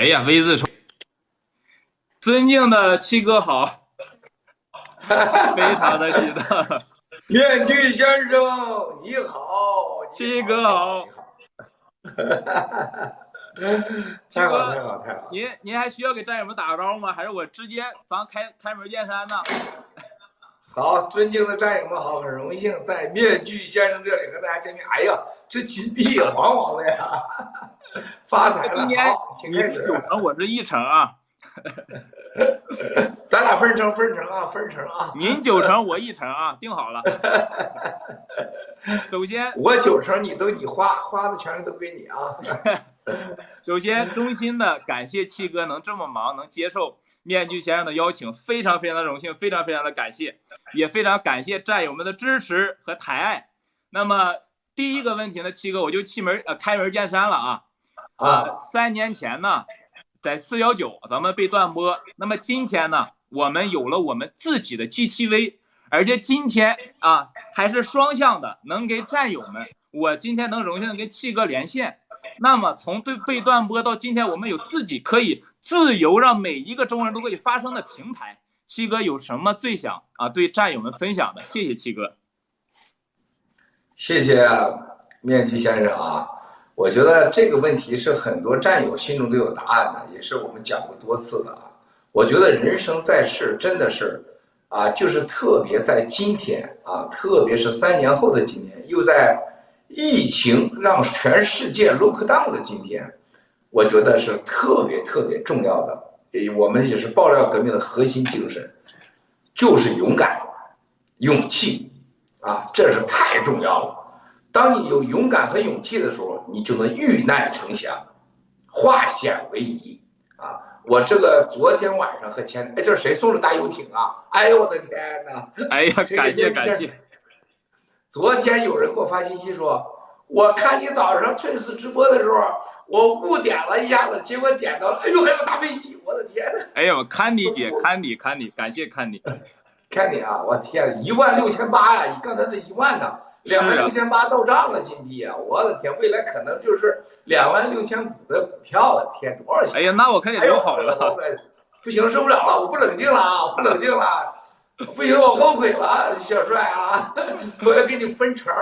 哎呀，V 字冲，尊敬的七哥好，非常的激动。面具先生你好，七哥好。太好太好太好！您您还需要给战友们打个招呼吗？还是我直接咱开开门见山呢？好，尊敬的战友们好，很荣幸在面具先生这里和大家见面。哎呀，这金币黄黄的呀，发财了！好，请开始。九成，我是一成啊。咱俩分成分成啊，分成啊。您九成，我一成啊，定好了。首先，我九成，你都你花花的权利都归你啊。首先，衷心的感谢七哥能这么忙，能接受面具先生的邀请，非常非常的荣幸，非常非常的感谢，也非常感谢战友们的支持和抬爱。那么第一个问题呢，七哥我就气门呃开门见山了啊啊，三年前呢，在四幺九咱们被断播，那么今天呢，我们有了我们自己的 GTV，而且今天啊还是双向的，能给战友们，我今天能荣幸的跟七哥连线。那么从对被断播到今天，我们有自己可以自由让每一个中国人都可以发声的平台。七哥有什么最想啊对战友们分享的？谢谢七哥，谢谢面具先生啊！我觉得这个问题是很多战友心中都有答案的，也是我们讲过多次的啊。我觉得人生在世真的是啊，就是特别在今天啊，特别是三年后的今天，又在。疫情让全世界 lock down 的今天，我觉得是特别特别重要的。我们也是爆料革命的核心精神，就是勇敢、勇气啊，这是太重要了。当你有勇敢和勇气的时候，你就能遇难成祥，化险为夷啊！我这个昨天晚上和前哎，这是谁送的大游艇啊？哎呦我的天哪！哎呀，感谢感谢。昨天有人给我发信息说，我看你早上春四直播的时候，我误点了一下子，结果点到了，哎呦，还有大飞机，我的天呐！哎呦，看你姐，看你，看你，感谢看你，看你啊！我天，一万六千八呀！你刚才那一万呢？两万六千八到账了，金币啊！我的天，未来可能就是两万六千股的股票了，天，多少钱？哎呀，那我看你留好了。不行，受不了了，我不冷静了啊！不冷静了。不行，我后悔了，小帅啊！我要给你分成。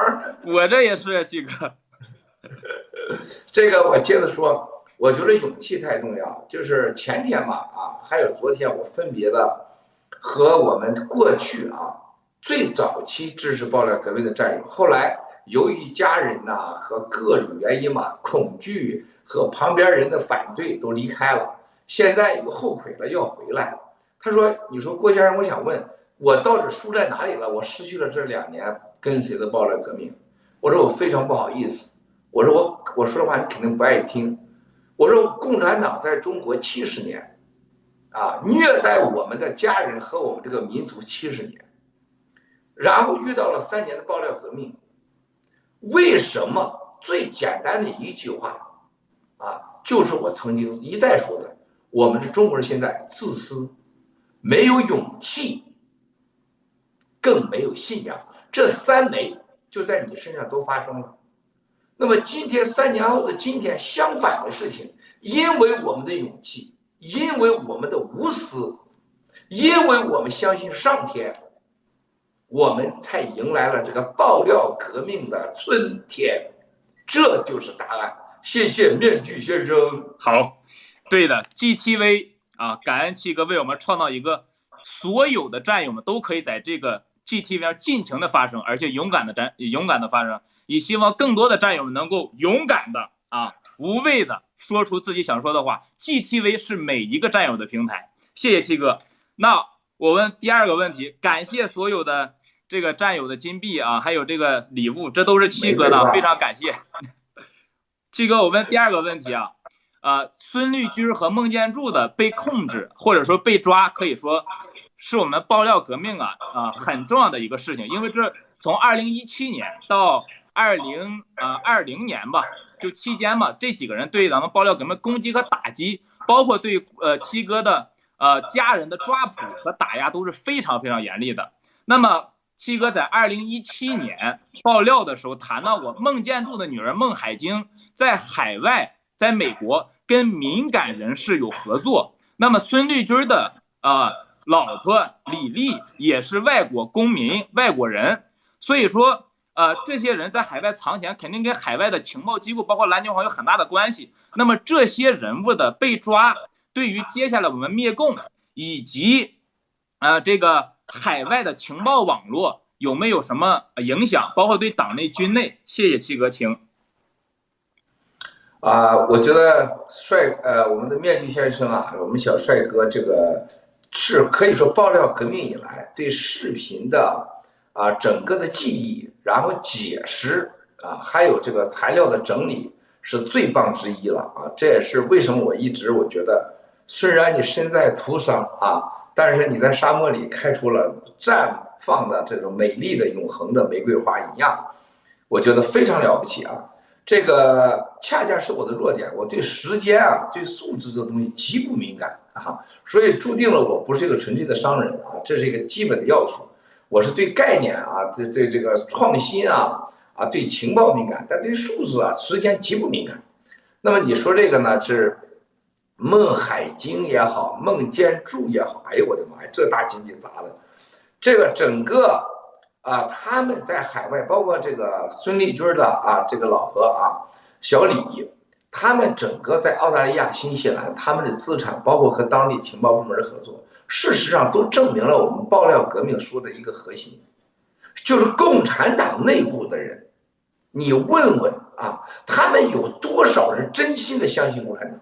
我这也是七哥。这个我接着说，我觉得勇气太重要。就是前天嘛，啊，还有昨天，我分别的和我们过去啊最早期支持爆料革命的战友，后来由于家人呐和各种原因嘛，恐惧和旁边人的反对都离开了。现在又后悔了，要回来。他说：“你说郭先生，我想问。”我到底输在哪里了？我失去了这两年跟随的暴乱革命。我说我非常不好意思。我说我我说的话你肯定不爱听。我说共产党在中国七十年，啊，虐待我们的家人和我们这个民族七十年，然后遇到了三年的爆料革命。为什么最简单的一句话，啊，就是我曾经一再说的，我们的中国人现在自私，没有勇气。更没有信仰，这三枚就在你身上都发生了。那么今天三年后的今天，相反的事情，因为我们的勇气，因为我们的无私，因为我们相信上天，我们才迎来了这个爆料革命的春天。这就是答案。谢谢面具先生。好，对的，GTV 啊，感恩七哥为我们创造一个所有的战友们都可以在这个。GTV 上尽情的发声，而且勇敢的战，勇敢的发声，也希望更多的战友们能够勇敢的啊，无畏的说出自己想说的话。GTV 是每一个战友的平台，谢谢七哥。那我问第二个问题，感谢所有的这个战友的金币啊，还有这个礼物，这都是七哥的，非常感谢。七哥，我问第二个问题啊，呃，孙立军和孟建柱的被控制或者说被抓，可以说。是我们爆料革命啊啊很重要的一个事情，因为这从二零一七年到二零呃二零年吧，就期间嘛，这几个人对咱们爆料革命攻击和打击，包括对呃七哥的呃家人的抓捕和打压都是非常非常严厉的。那么七哥在二零一七年爆料的时候谈到过孟建柱的女儿孟海晶在海外，在美国跟敏感人士有合作。那么孙立军的啊老婆李丽也是外国公民、外国人，所以说呃这些人在海外藏钱，肯定跟海外的情报机构，包括蓝军皇有很大的关系。那么这些人物的被抓，对于接下来我们灭共以及啊这个海外的情报网络。有没有什么影响？包括对党内、军内？谢谢七哥，请。啊，我觉得帅呃，我们的面具先生啊，我们小帅哥这个是可以说爆料革命以来对视频的啊整个的记忆，然后解释啊，还有这个材料的整理是最棒之一了啊！这也是为什么我一直我觉得，虽然你身在涂上啊，但是你在沙漠里开出了绽。放的这种美丽的永恒的玫瑰花一样，我觉得非常了不起啊！这个恰恰是我的弱点，我对时间啊、对数字这东西极不敏感啊，所以注定了我不是一个纯粹的商人啊，这是一个基本的要素。我是对概念啊、对对这个创新啊、啊对情报敏感，但对数字啊、时间极不敏感。那么你说这个呢，是孟海经也好，孟建柱也好，哎呦我的妈呀，这大经济砸的！这个整个啊，他们在海外，包括这个孙立军的啊，这个老婆啊，小李，他们整个在澳大利亚、新西兰，他们的资产，包括和当地情报部门合作，事实上都证明了我们爆料革命说的一个核心，就是共产党内部的人，你问问啊，他们有多少人真心的相信共产党？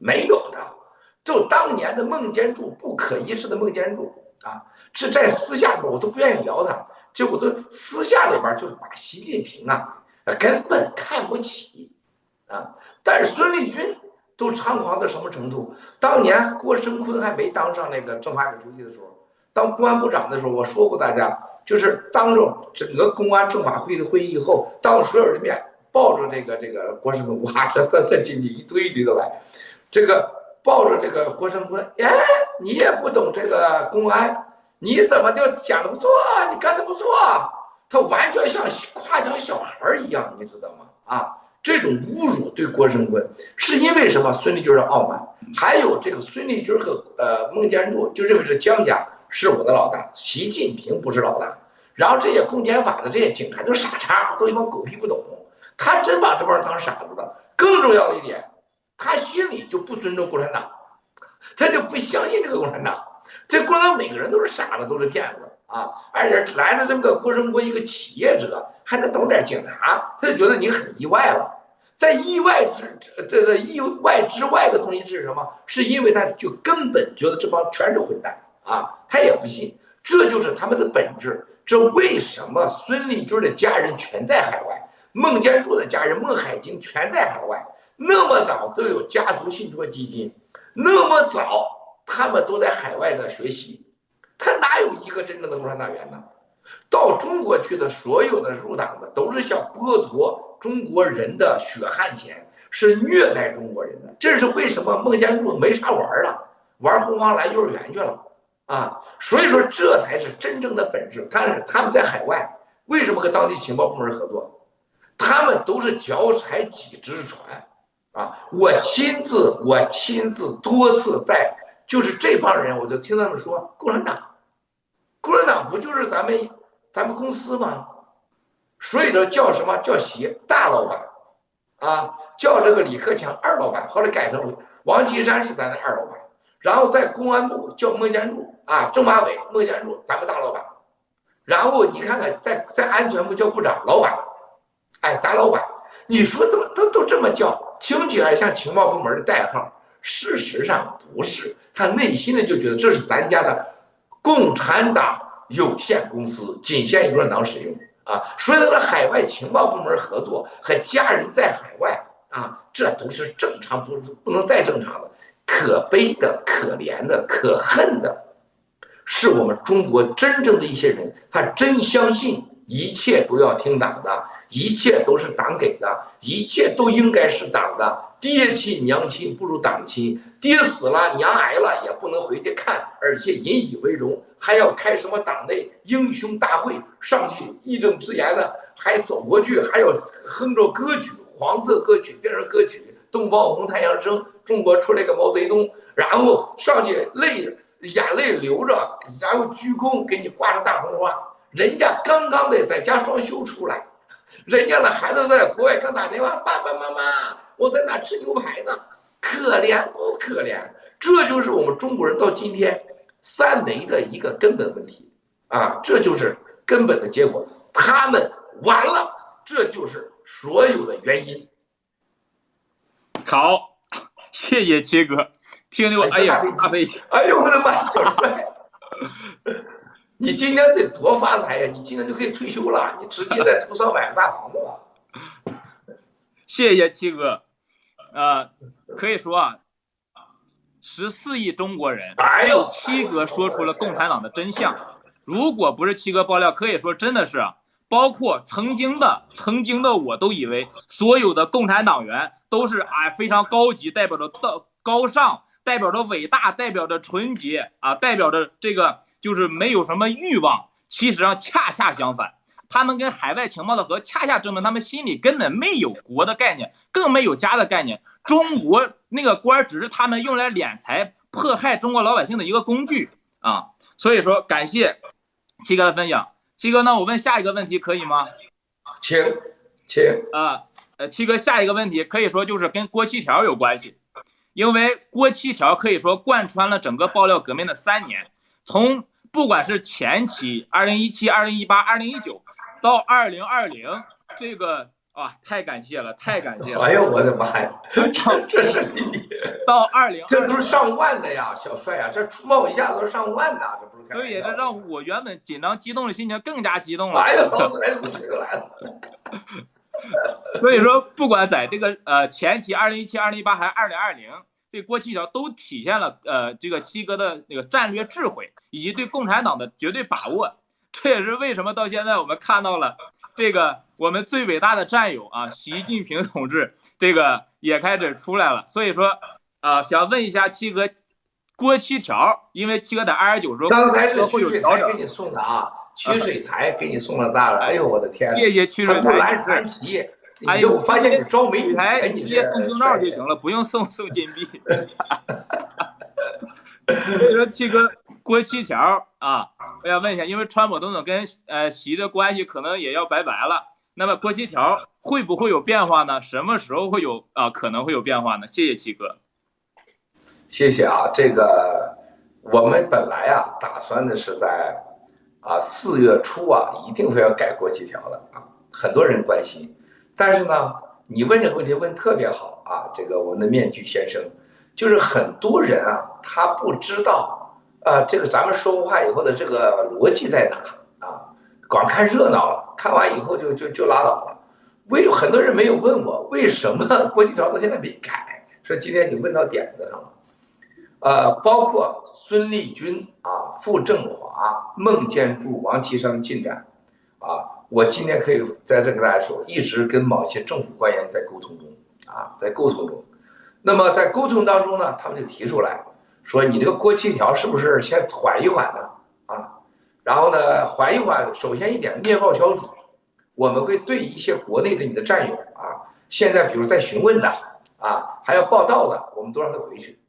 没有的，就当年的孟建柱，不可一世的孟建柱。啊，这在私下边我都不愿意聊他，结果都私下里边就把习近平啊根本看不起，啊，但是孙立军都猖狂到什么程度？当年郭声琨还没当上那个政法委书记的时候，当公安部长的时候，我说过大家，就是当着整个公安政法会的会议以后，当着所有人面，抱着这个这个郭声琨，哇，这这这进去一堆一堆的来，这个。抱着这个郭声琨，哎，你也不懂这个公安，你怎么就讲的不错？你干的不错，他完全像夸奖小孩一样，你知道吗？啊，这种侮辱对郭声琨是因为什么？孙立军的傲慢，还有这个孙立军和呃孟建柱就认为是江家是我的老大，习近平不是老大。然后这些公检法的这些警察都傻叉，都一帮狗屁不懂，他真把这帮人当傻子了。更重要的一点。他心里就不尊重共产党，他就不相信这个共产党。这共产党每个人都是傻子，都是骗子啊！而且来了这么个郭声琨，一个企业者，还能懂点警察，他就觉得你很意外了。在意外之这这意外之外的东西是什么？是因为他就根本觉得这帮全是混蛋啊！他也不信，这就是他们的本质。这为什么孙立军的家人全在海外，孟建柱的家人孟海金全在海外？那么早都有家族信托基金，那么早他们都在海外的学习，他哪有一个真正的共产党员呢？到中国去的所有的入党的都是想剥夺中国人的血汗钱，是虐待中国人的。这是为什么？孟建柱没啥玩了，玩红黄蓝幼儿园去了啊！所以说这才是真正的本质。但是他们在海外为什么和当地情报部门合作？他们都是脚踩几只船。啊！我亲自，我亲自多次在，就是这帮人，我就听他们说，共产党，共产党不就是咱们，咱们公司吗？所以说叫什么叫习大老板，啊，叫这个李克强二老板，后来改成王岐山是咱的二老板，然后在公安部叫孟建柱啊，政法委孟建柱，咱们大老板，然后你看看在在安全部叫部长老板，哎，咱老板。你说怎么都都这么叫，听起来像情报部门的代号，事实上不是。他内心的就觉得这是咱家的共产党有限公司，仅限于共产党使用啊。所以和海外情报部门合作，和家人在海外啊，这都是正常，不不能再正常了。可悲的、可怜的、可恨的，是我们中国真正的一些人，他真相信一切都要听党的。一切都是党给的，一切都应该是党的。爹亲娘亲不如党亲，爹死了娘挨了也不能回去看，而且引以为荣，还要开什么党内英雄大会，上去义正辞严的，还走过去，还要哼着歌曲，黄色歌曲、变成歌曲，东方红，太阳升，中国出来个毛泽东，然后上去泪眼泪流着，然后鞠躬给你挂上大红花。人家刚刚的在家双休出来，人家的孩子在国外刚打电话，爸爸妈妈，我在哪吃牛排呢？可怜不可怜？这就是我们中国人到今天三没的一个根本问题啊！这就是根本的结果，他们完了，这就是所有的原因。好，谢谢切哥，听得我哎呀大哎呦我的妈，小帅，你今天得多发财呀！你今天就可以退休了，你直接在头上买个大房子吧。谢谢七哥。呃，可以说啊，十四亿中国人，还有七哥说出了共产党的真相。如果不是七哥爆料，可以说真的是，包括曾经的曾经的我都以为所有的共产党员都是啊非常高级，代表着道高尚，代表着伟大，代表着纯洁啊，代表着这个就是没有什么欲望。其实啊恰恰相反。他们跟海外情报的和恰恰证明他们心里根本没有国的概念，更没有家的概念。中国那个官只是他们用来敛财、迫害中国老百姓的一个工具啊！所以说，感谢七哥的分享。七哥，那我问下一个问题可以吗？请，请啊，呃，七哥，下一个问题可以说就是跟郭七条有关系，因为郭七条可以说贯穿了整个爆料革命的三年，从不管是前期二零一七、二零一八、二零一九。到二零二零，这个啊，太感谢了，太感谢了！哎呦，我的妈呀，这这是今年到二零，这都是上万的呀，小帅呀，这出冒一下都是上万的，这不是？所以这让我原本紧张激动的心情更加激动了。哎呀，老子来都来了。所以说，不管在这个呃前期二零一七、二零一八还是二零二零，这郭七条都体现了呃这个七哥的那个战略智慧以及对共产党的绝对把握。这也是为什么到现在我们看到了这个我们最伟大的战友啊，习近平同志这个也开始出来了。所以说啊，想问一下七哥，郭七条，因为七哥在二十九时候刚才是曲水台给你送的啊，曲水台给你送了大了。哎呦我的天！谢谢曲水台。蓝传奇，哎呦，我发现你招美女，台直接送胸罩就行了，不用送送金币。所以说七哥。郭七条啊，我想问一下，因为川普总统跟呃习的关系可能也要拜拜了，那么郭七条会不会有变化呢？什么时候会有啊？可能会有变化呢？谢谢七哥，谢谢啊。这个我们本来啊打算的是在啊四月初啊一定会要改国七条的啊，很多人关心，但是呢，你问这个问题问特别好啊，这个我们的面具先生，就是很多人啊他不知道。啊，这个咱们说话以后的这个逻辑在哪啊？光看热闹了，看完以后就就就拉倒了。为很多人没有问我为什么 国际条到现在没改，说今天你问到点子上了。呃，包括孙立军啊、傅政华、孟建柱、王岐山的进展啊，我今天可以在这跟大家说，一直跟某些政府官员在沟通中啊，在沟通中。那么在沟通当中呢，他们就提出来。说你这个过期条是不是先缓一缓呢？啊，然后呢，缓一缓。首先一点，灭报小组，我们会对一些国内的你的战友啊，现在比如在询问的啊，还要报道的，我们都让他回去，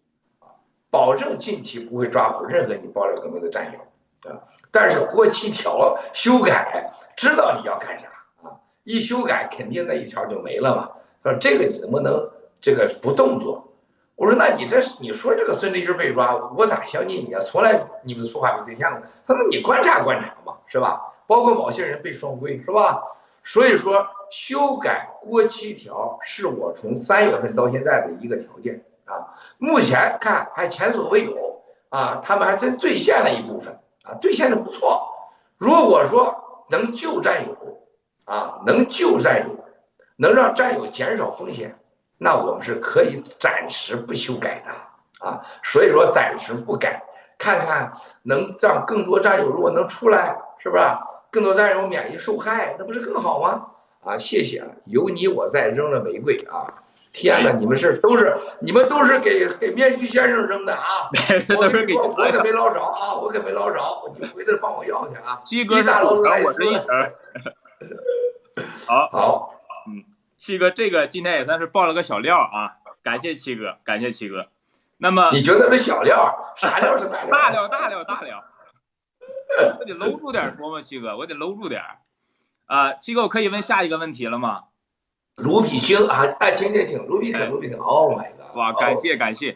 保证近期不会抓捕任何你爆料革命的战友啊。但是郭七条修改，知道你要干啥啊？一修改，肯定那一条就没了嘛。他说这个你能不能这个不动作？我说，那你这你说这个孙立军被抓，我咋相信你啊？从来你们说话没对象的。他说你观察观察嘛，是吧？包括某些人被双规，是吧？所以说修改国七条是我从三月份到现在的一个条件啊。目前看还前所未有啊，他们还真兑现了一部分啊，兑现的不错。如果说能救战友啊，能救战友，能让战友减少风险。那我们是可以暂时不修改的啊，所以说暂时不改，看看能让更多战友如果能出来，是不是？更多战友免于受害，那不是更好吗？啊，谢谢，有你我在，扔了玫瑰啊！天哪，你们是都是你们都是给给面具先生扔的啊！我可没我可没捞着啊，我可没捞着，你回头帮我要去啊！七哥大老鼠来我是一 好好。嗯七哥，这个今天也算是爆了个小料啊。感谢七哥，感谢七哥。那么你觉得这小料？啥料是大料？大料，大料，大料。我得搂住点说嘛，七哥，我得搂住点。啊，七哥，我可以问下一个问题了吗？卢比星啊，哎，请请请，卢比肯，卢比肯，Oh my god！哇，感谢感谢。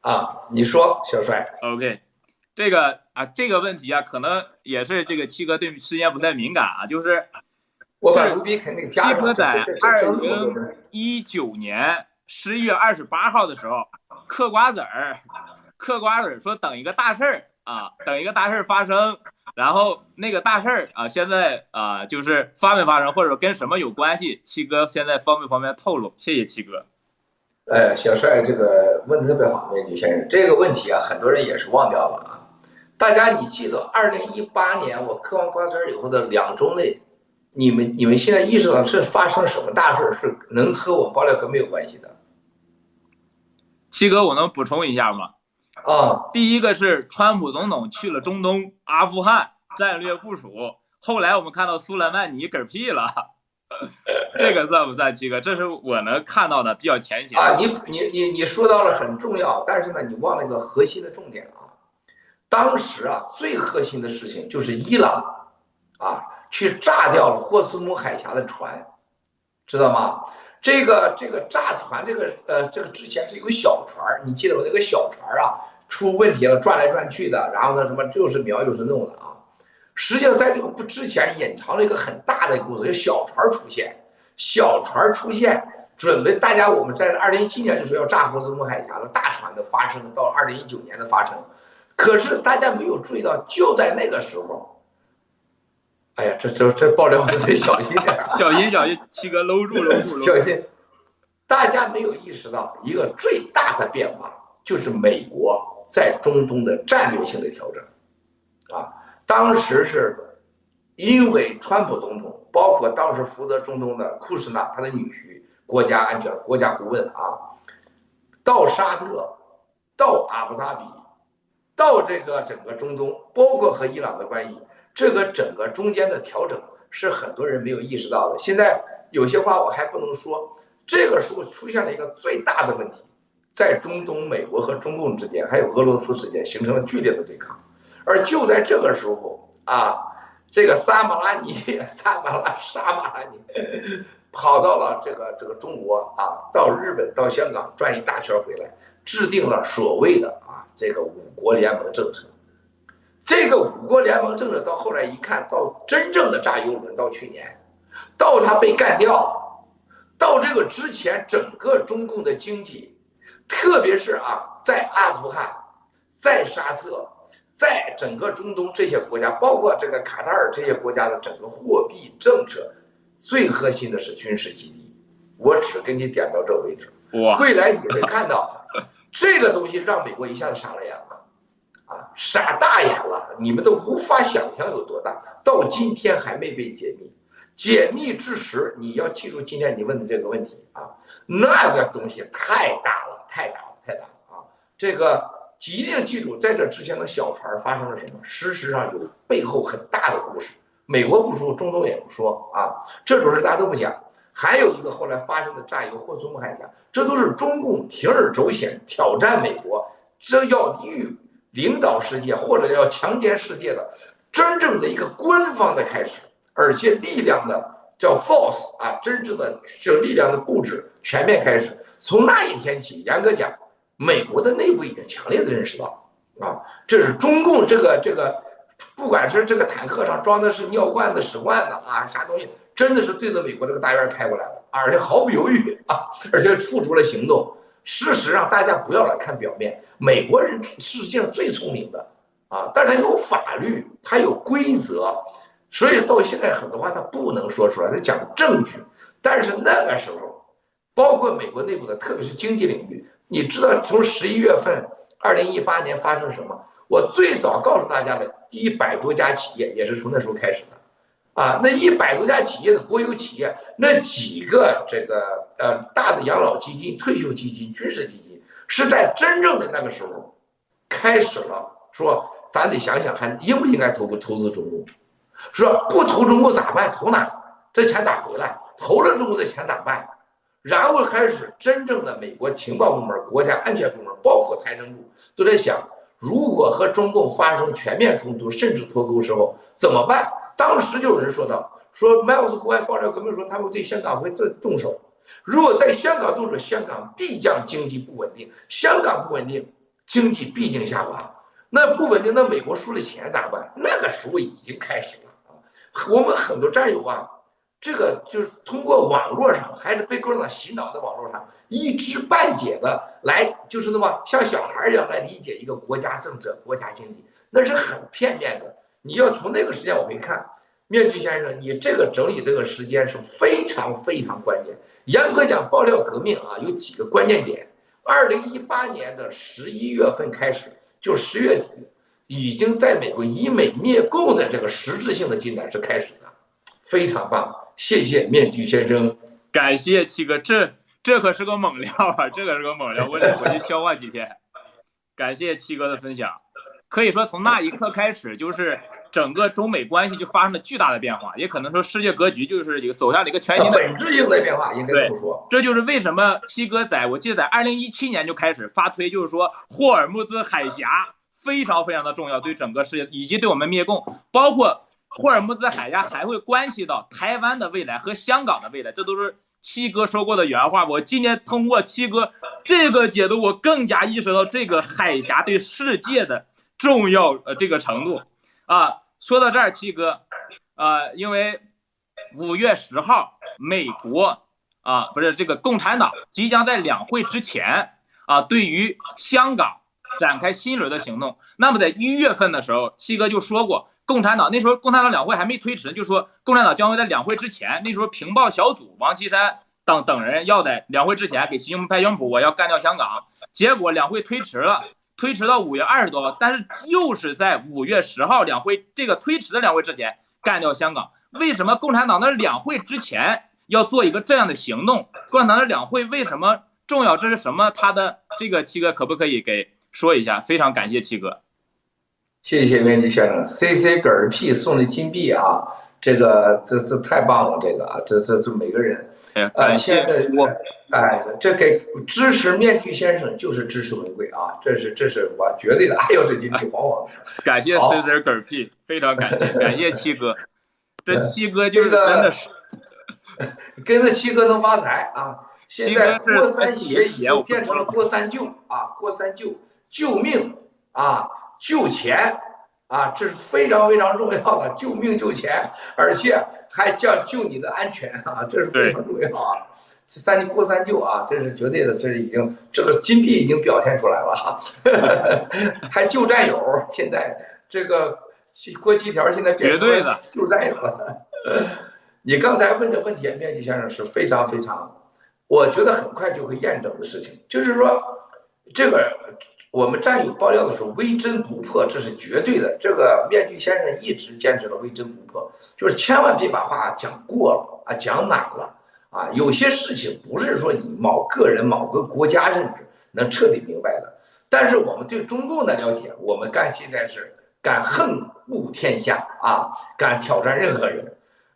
啊，你说，小帅。OK，这个啊，这个问题啊，可能也是这个七哥对时间不太敏感啊，就是我把卢比肯那个七哥在二零一九年。十一月二十八号的时候，嗑瓜子儿，嗑瓜子儿说等一个大事儿啊，等一个大事儿发生，然后那个大事儿啊，现在啊就是发没发生，或者跟什么有关系？七哥现在方不方便透露？谢谢七哥。呃，小帅这个问的特别好，面具先生，这个问题啊，很多人也是忘掉了啊。大家你记得二零一八年我嗑完瓜子儿以后的两周内，你们你们现在意识到是发生什么大事儿，是能和我爆料革命有关系的？七哥，我能补充一下吗？啊，第一个是川普总统去了中东阿富汗战略部署，后来我们看到苏莱曼尼嗝屁了，这个算不算七哥？这是我能看到的比较浅显啊。你你你你说到了很重要，但是呢，你忘了一个核心的重点啊。当时啊，最核心的事情就是伊朗啊去炸掉了霍斯姆海峡的船，知道吗？这个这个炸船，这个呃，这个之前是有小船你记得我？那个小船啊，出问题了，转来转去的，然后呢，什么又是瞄又是弄的啊。实际上，在这个不之前，隐藏了一个很大的故事，就小船出现，小船出现，准备大家我们在二零一七年就说要炸霍斯姆海峡了大船的发生，到二零一九年的发生，可是大家没有注意到，就在那个时候。哎呀，这这这爆料得小心点，小心小心，七哥搂住搂住，小心！大家没有意识到一个最大的变化，就是美国在中东的战略性的调整。啊，当时是因为川普总统，包括当时负责中东的库什纳，他的女婿，国家安全国家顾问啊，到沙特，到阿布扎比，到这个整个中东，包括和伊朗的关系。这个整个中间的调整是很多人没有意识到的。现在有些话我还不能说。这个时候出现了一个最大的问题，在中东，美国和中共之间，还有俄罗斯之间形成了剧烈的对抗。而就在这个时候啊，这个萨马拉尼、萨马拉、沙马拉尼跑到了这个这个中国啊，到日本、到香港转一大圈回来，制定了所谓的啊这个五国联盟政策。这个五国联盟政策到后来一看到真正的炸油轮，到去年，到他被干掉，到这个之前，整个中共的经济，特别是啊，在阿富汗，在沙特，在整个中东这些国家，包括这个卡塔尔这些国家的整个货币政策，最核心的是军事基地。我只给你点到这为止。哇！未来你会看到，这个东西让美国一下子傻了眼了。啊，傻大眼了！你们都无法想象有多大，到今天还没被解密。解密之时，你要记住今天你问的这个问题啊，那个东西太大了，太大了，太大了啊！这个一定记住，在这之前的小船发生了什么？事实上有背后很大的故事。美国不说，中东也不说啊，这种事大家都不讲。还有一个后来发生的炸油霍斯姆海峡，这都是中共铤而走险挑战美国，这要预。领导世界或者要强奸世界的真正的一个官方的开始，而且力量的叫 force 啊，真正的就力量的布置全面开始。从那一天起，严格讲，美国的内部已经强烈的认识到，啊，这是中共这个这个，不管是这个坦克上装的是尿罐子、屎罐子啊，啥东西，真的是对着美国这个大院开过来了，而且毫不犹豫啊，而且付出了行动。事实上，大家不要来看表面。美国人世界上最聪明的啊，但是他有法律，他有规则，所以到现在很多话他不能说出来，他讲证据。但是那个时候，包括美国内部的，特别是经济领域，你知道从十一月份，二零一八年发生什么？我最早告诉大家的一百多家企业，也是从那时候开始的。啊，那一百多家企业的国有企业，那几个这个呃大的养老基金、退休基金、军事基金，是在真正的那个时候，开始了说，咱得想想还应不应该投投资中国，说不投中国咋办？投哪？这钱咋回来？投了中国的钱咋办？然后开始真正的美国情报部门、国家安全部门，包括财政部，都在想，如果和中共发生全面冲突，甚至脱钩时候怎么办？当时就有人说到，说麦克斯国外爆料革命说他们对香港会动动手，如果在香港动手，香港必将经济不稳定，香港不稳定，经济必定下滑。那不稳定，那美国输了钱咋办？那个时候已经开始了啊！我们很多战友啊。这个就是通过网络上，还是被共产党洗脑的网络上，一知半解的来，就是那么像小孩一样来理解一个国家政治、国家经济，那是很片面的。你要从那个时间往回看，面具先生，你这个整理这个时间是非常非常关键。严格讲，爆料革命啊，有几个关键点。二零一八年的十一月份开始，就十月底，已经在美国以美灭共的这个实质性的进展是开始的，非常棒。谢谢面具先生，感谢七哥，这这可是个猛料啊，这可是个猛料，我得回去消化几天。感谢七哥的分享，可以说从那一刻开始，就是整个中美关系就发生了巨大的变化，也可能说世界格局就是一个走向了一个全新的本质性的变化，应该这么说。这就是为什么七哥在我记得在二零一七年就开始发推，就是说霍尔木兹海峡非常非常的重要，对整个世界以及对我们灭共，包括。霍尔木兹海峡还会关系到台湾的未来和香港的未来，这都是七哥说过的原话。我今天通过七哥这个解读，我更加意识到这个海峡对世界的重要呃这个程度啊。说到这儿，七哥，呃，因为五月十号，美国啊不是这个共产党即将在两会之前啊，对于香港展开新一轮的行动。那么在一月份的时候，七哥就说过。共产党那时候，共产党两会还没推迟，就说共产党将会在两会之前。那时候情报小组王岐山等等人要在两会之前给习近平拍胸脯，我要干掉香港。结果两会推迟了，推迟到五月二十多号，但是又是在五月十号两会这个推迟的两会之前干掉香港。为什么共产党的两会之前要做一个这样的行动？共产党的两会为什么重要？这是什么？他的这个七哥可不可以给说一下？非常感谢七哥。谢谢面具先生，C C 嗝儿屁送的金币啊，这个这这太棒了，这个啊，这这这每个人，呃，现在我，哎，这给支持面具先生就是支持文贵啊，这是这是我绝对的，哎呦这金币黄黄的，感谢 C C 嗝屁，非常感谢，感谢七哥，这七哥就是真的是，跟着七哥能发财啊，现在郭三爷已经变成了郭三舅啊，郭三舅救命啊。救钱啊，这是非常非常重要的，救命救钱，而且还叫救你的安全啊，这是非常重要啊。三过三救啊，这是绝对的，这是已经这个金币已经表现出来了哈。还救战友，现在这个过几条现在绝对的救战友了。你刚才问的问题，面具先生是非常非常，我觉得很快就会验证的事情，就是说这个。我们战友爆料的时候，微针不破，这是绝对的。这个面具先生一直坚持了微针不破，就是千万别把话讲过了啊，讲满了啊。有些事情不是说你某个人、某个国家认知能彻底明白的。但是我们对中共的了解，我们干现在是敢横悟天下啊，敢挑战任何人，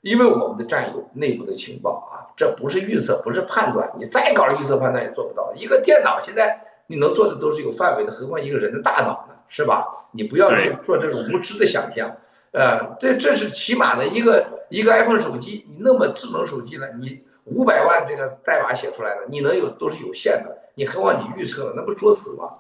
因为我们的战友内部的情报啊，这不是预测，不是判断，你再搞预测判断也做不到。一个电脑现在。你能做的都是有范围的，何况一个人的大脑呢，是吧？你不要去做这种无知的想象，呃，这这是起码的一个一个 iPhone 手机，你那么智能手机了，你五百万这个代码写出来的，你能有都是有限的，你何况你预测了，那不作死吗？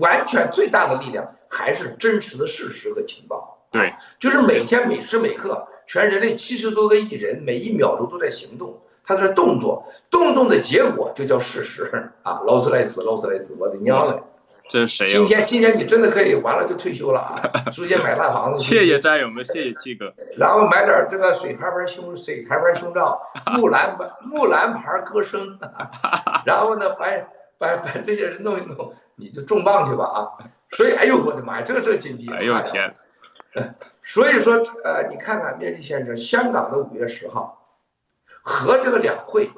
完全最大的力量还是真实的事实和情报，对，就是每天每时每刻，全人类七十多个亿人，每一秒钟都在行动。他是动作，动作的结果就叫事实啊！劳斯莱斯，劳斯莱斯，我的娘嘞！这是谁呀？今天，今天你真的可以完了就退休了啊！直接买大房子。谢谢战友们，谢谢七哥。然后买点这个水牌牌胸，水牌牌胸罩，木兰牌木兰牌歌声。然后呢，把把把这些人弄一弄，你就重磅去吧啊！所以，哎呦我的妈呀，这个这个金币！哎呦天！所以说，呃，你看看面具先生，香港的五月十号。和这个两会，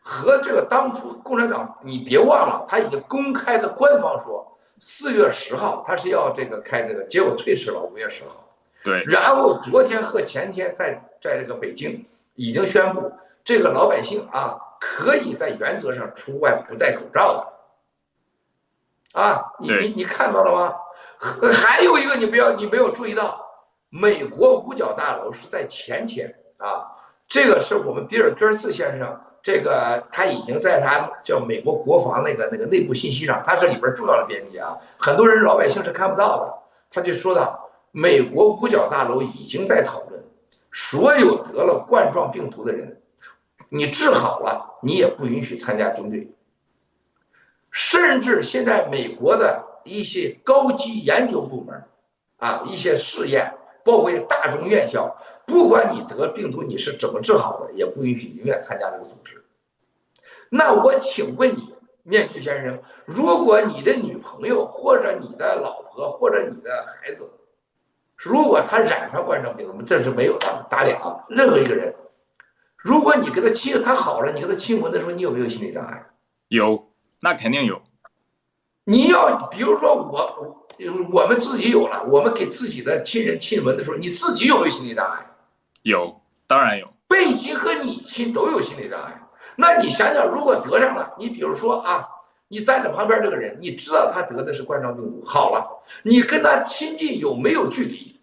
和这个当初共产党，你别忘了，他已经公开的官方说，四月十号他是要这个开这个，结果推迟了五月十号。对。然后昨天和前天在在这个北京已经宣布，这个老百姓啊，可以在原则上出外不戴口罩了。啊，你你你看到了吗？还有一个你不要你没有注意到，美国五角大楼是在前天啊，这个是我们比尔·戈尔斯先生。这个他已经在他叫美国国防那个那个内部信息上，他是里边重要的编辑啊，很多人老百姓是看不到的。他就说到，美国五角大楼已经在讨论，所有得了冠状病毒的人，你治好了，你也不允许参加军队。甚至现在美国的一些高级研究部门，啊，一些试验。包括大中院校，不管你得病毒你是怎么治好的，也不允许永远参加这个组织。那我请问你，面具先生，如果你的女朋友或者你的老婆或者你的孩子，如果他染上冠状病毒，这是没有的打脸啊！任何一个人，如果你跟他亲，他好了，你跟他亲吻的时候，你有没有心理障碍？有，那肯定有。你要比如说我。我们自己有了，我们给自己的亲人亲吻的时候，你自己有没有心理障碍？有，当然有。被亲和你亲都有心理障碍。那你想想，如果得上了，你比如说啊，你站在旁边这个人，你知道他得的是冠状病毒，好了，你跟他亲近有没有距离？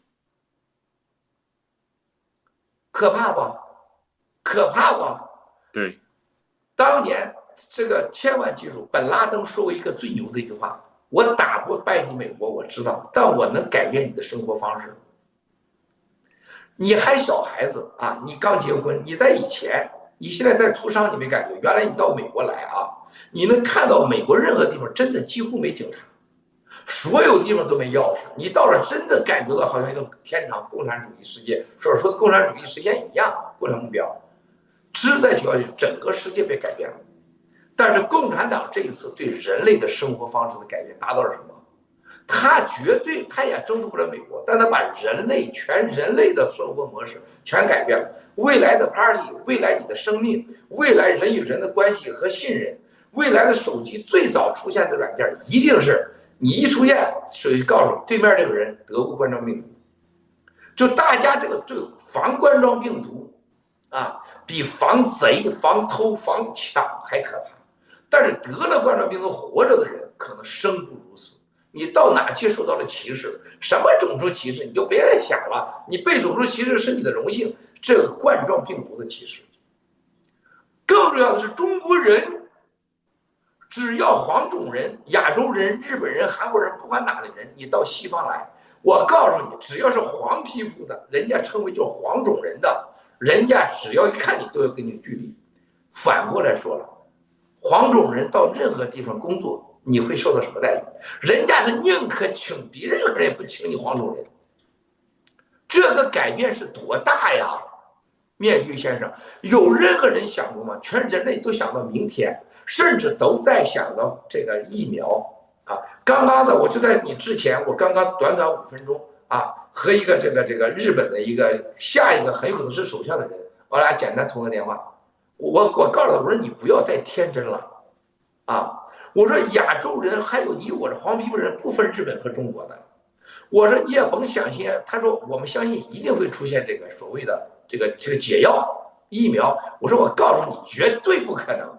可怕不？可怕不？对。当年这个千万记住，本拉登说过一个最牛的一句话。我打不败你美国，我知道，但我能改变你的生活方式。你还小孩子啊，你刚结婚，你在以前，你现在在图商，你没感觉？原来你到美国来啊，你能看到美国任何地方真的几乎没警察，所有地方都没钥匙。你到了，真的感觉到好像一个天堂，共产主义世界所说的共产主义实现一样，共产目标，值在学校，整个世界被改变了。但是共产党这一次对人类的生活方式的改变达到了什么？他绝对他也征服不了美国，但他把人类全人类的生活模式全改变了。未来的 party，未来你的生命，未来人与人的关系和信任，未来的手机最早出现的软件一定是你一出现，手机告诉对面这个人得过冠状病毒，就大家这个对防冠状病毒啊，比防贼、防偷、防抢还可怕。但是得了冠状病毒活着的人可能生不如死。你到哪去受到了歧视？什么种族歧视？你就别再想了。你被种族歧视是你的荣幸。这个冠状病毒的歧视，更重要的是中国人，只要黄种人、亚洲人、日本人、韩国人，不管哪的人，你到西方来，我告诉你，只要是黄皮肤的，人家称为叫黄种人的，人家只要一看你，都要跟你距离。反过来说了。黄种人到任何地方工作，你会受到什么待遇？人家是宁可请别人也不请你黄种人。这个改变是多大呀？面具先生，有任何人想过吗？全人类都想到明天，甚至都在想到这个疫苗啊！刚刚呢，我就在你之前，我刚刚短短五分钟啊，和一个这个这个日本的一个下一个很有可能是首相的人，我俩简单通个电话。我我告诉他，我说你不要再天真了，啊！我说亚洲人还有你我这黄皮肤人不分日本和中国的，我说你也甭相信。他说我们相信一定会出现这个所谓的这个这个解药疫苗。我说我告诉你绝对不可能，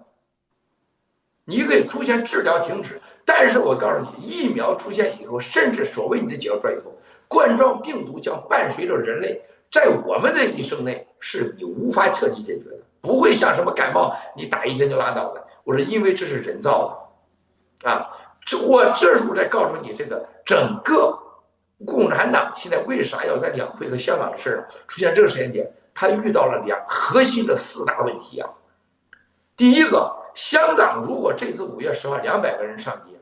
你可以出现治疗停止，但是我告诉你疫苗出现以后，甚至所谓你的解药出来以后，冠状病毒将伴随着人类在我们的一生内是你无法彻底解决。不会像什么感冒，你打一针就拉倒的。我说，因为这是人造的，啊，这我这时候在告诉你，这个整个共产党现在为啥要在两会和香港的事儿上出现这个时间点？他遇到了两核心的四大问题啊。第一个，香港如果这次五月十号两百个人上街，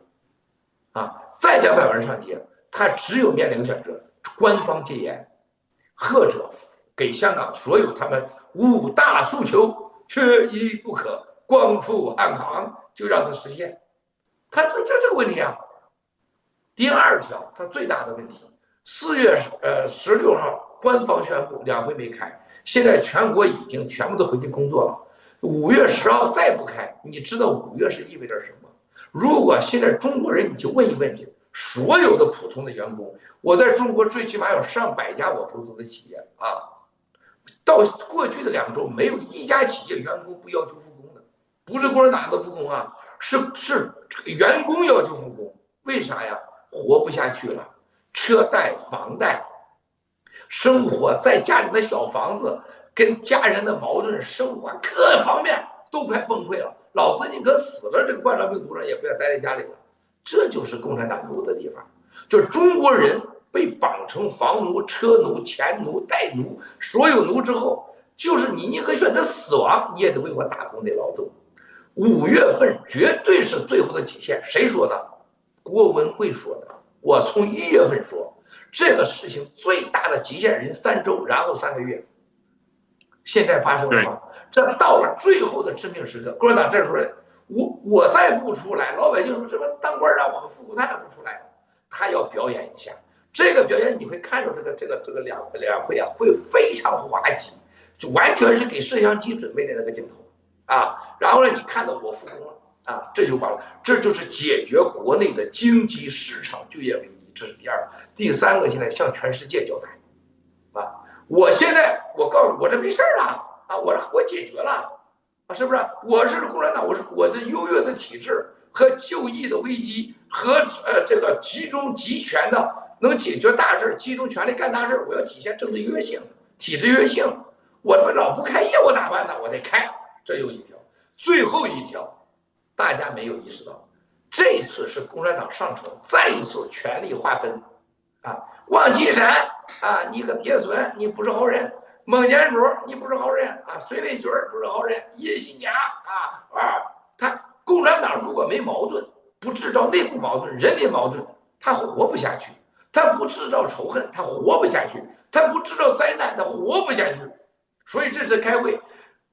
啊，再两百个人上街，他只有面临选择：官方戒严，或者给香港所有他们。五大诉求缺一不可，光复汉唐就让它实现。他这这这个问题啊。第二条，他最大的问题，四月呃十六号官方宣布两会没开，现在全国已经全部都回去工作了。五月十号再不开，你知道五月是意味着什么？如果现在中国人，你就问一问题：所有的普通的员工，我在中国最起码有上百家我投资的企业啊。到过去的两周，没有一家企业员工不要求复工的，不是共产党的复工啊，是是员工要求复工。为啥呀？活不下去了，车贷、房贷，生活在家里的小房子，跟家人的矛盾，生活各方面都快崩溃了。老子宁可死了，这个冠状病毒上也不要待在家里了。这就是共产党牛的地方，就中国人被绑成房奴、车奴、钱奴、贷奴，所有奴之后，就是你宁可选择死亡，你也得为我打工得劳动。五月份绝对是最后的极限，谁说的？郭文贵说的。我从一月份说，这个事情最大的极限人三周，然后三个月。现在发生了吗？这到了最后的致命时刻，共产党这时候，我我再不出来，老百姓说什么当官让我们复工，他也不出来，他要表演一下。这个表演你会看到这个这个这个两两会啊，会非常滑稽，就完全是给摄像机准备的那个镜头啊。然后呢，你看到我复工了。啊，这就完了，这就是解决国内的经济市场就业危机，这是第二。第三个，现在向全世界交代，啊，我现在我告诉我这没事儿了啊，我我解决了，啊，是不是？我是共产党，我是我的优越的体制和就义的危机和呃这个集中集权的能解决大事，集中权力干大事，我要体现政治优越性、体制优越性。我他妈老不开业我咋办呢？我得开，这又一条，最后一条。大家没有意识到，这次是共产党上层，再一次权力划分，啊，王岐山啊，你个鳖孙，你不是好人；孟建柱，你不是好人啊；孙立军不是好人；叶新甲啊，啊，他共产党如果没矛盾，不制造内部矛盾、人民矛盾，他活不下去；他不制造仇恨，他活不下去；他不制造灾难，他活不下去。所以这次开会，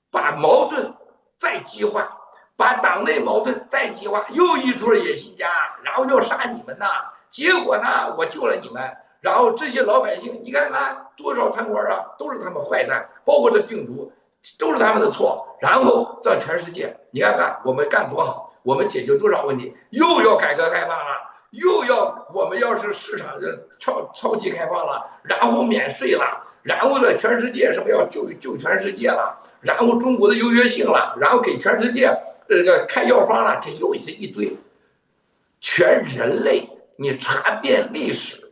把矛盾再激化。把党内矛盾再激化，又一出了野心家，然后要杀你们呐！结果呢，我救了你们，然后这些老百姓，你看看多少贪官啊，都是他们坏蛋，包括这病毒，都是他们的错。然后在全世界，你看看我们干多好，我们解决多少问题，又要改革开放了，又要我们要是市场超超级开放了，然后免税了，然后呢，全世界什么要救救全世界了，然后中国的优越性了，然后给全世界。这个开药方了，这又是一堆。全人类，你查遍历史，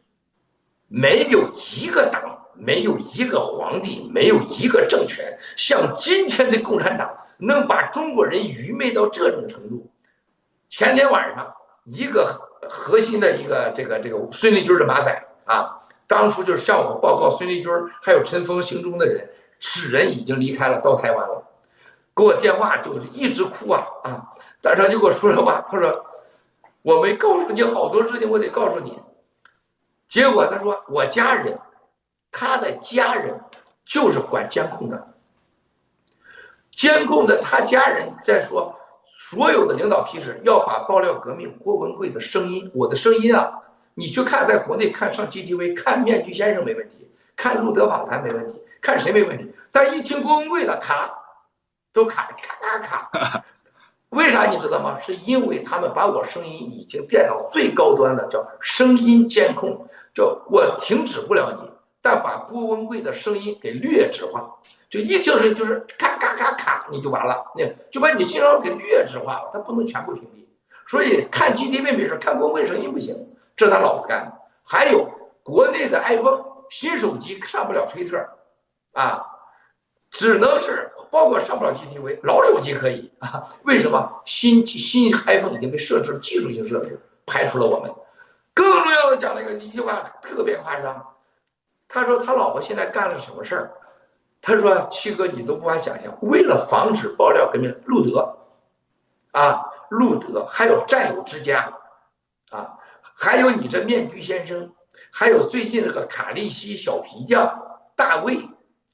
没有一个党，没有一个皇帝，没有一个政权，像今天的共产党能把中国人愚昧到这种程度。前天晚上，一个核心的一个这个这个孙立军的马仔啊，当初就是向我报告孙立军还有陈峰行踪的人，此人已经离开了，到台湾了。给我电话就是一直哭啊啊！早上就给我说了话，他说：“我没告诉你好多事情，我得告诉你。”结果他说：“我家人，他的家人就是管监控的，监控的他家人在说，所有的领导批示要把爆料革命郭文贵的声音，我的声音啊，你去看，在国内看上 GTV 看面具先生没问题，看路德访谈没问题，看谁没问题，但一听郭文贵的卡。”都卡卡卡卡，为啥你知道吗？是因为他们把我声音已经电脑最高端的叫声音监控，叫我停止不了你，但把郭文贵的声音给劣质化，就一听声音就是咔咔咔咔，你就完了，那就把你信号给劣质化了，它不能全部屏蔽。所以看 G D V 没事，看郭文贵声音不行，这是他老婆干的。还有国内的 iPhone 新手机上不了推特，啊。只能是包括上不了 GTV，老手机可以啊？为什么新新 iPhone 已经被设置了技术性设置，排除了我们？更重要的讲了一个一句话，特别夸张。他说他老婆现在干了什么事儿？他说七哥你都无法想象，为了防止爆料革命，路德，啊，路德，还有战友之家，啊，还有你这面具先生，还有最近这个卡利西小皮匠大卫，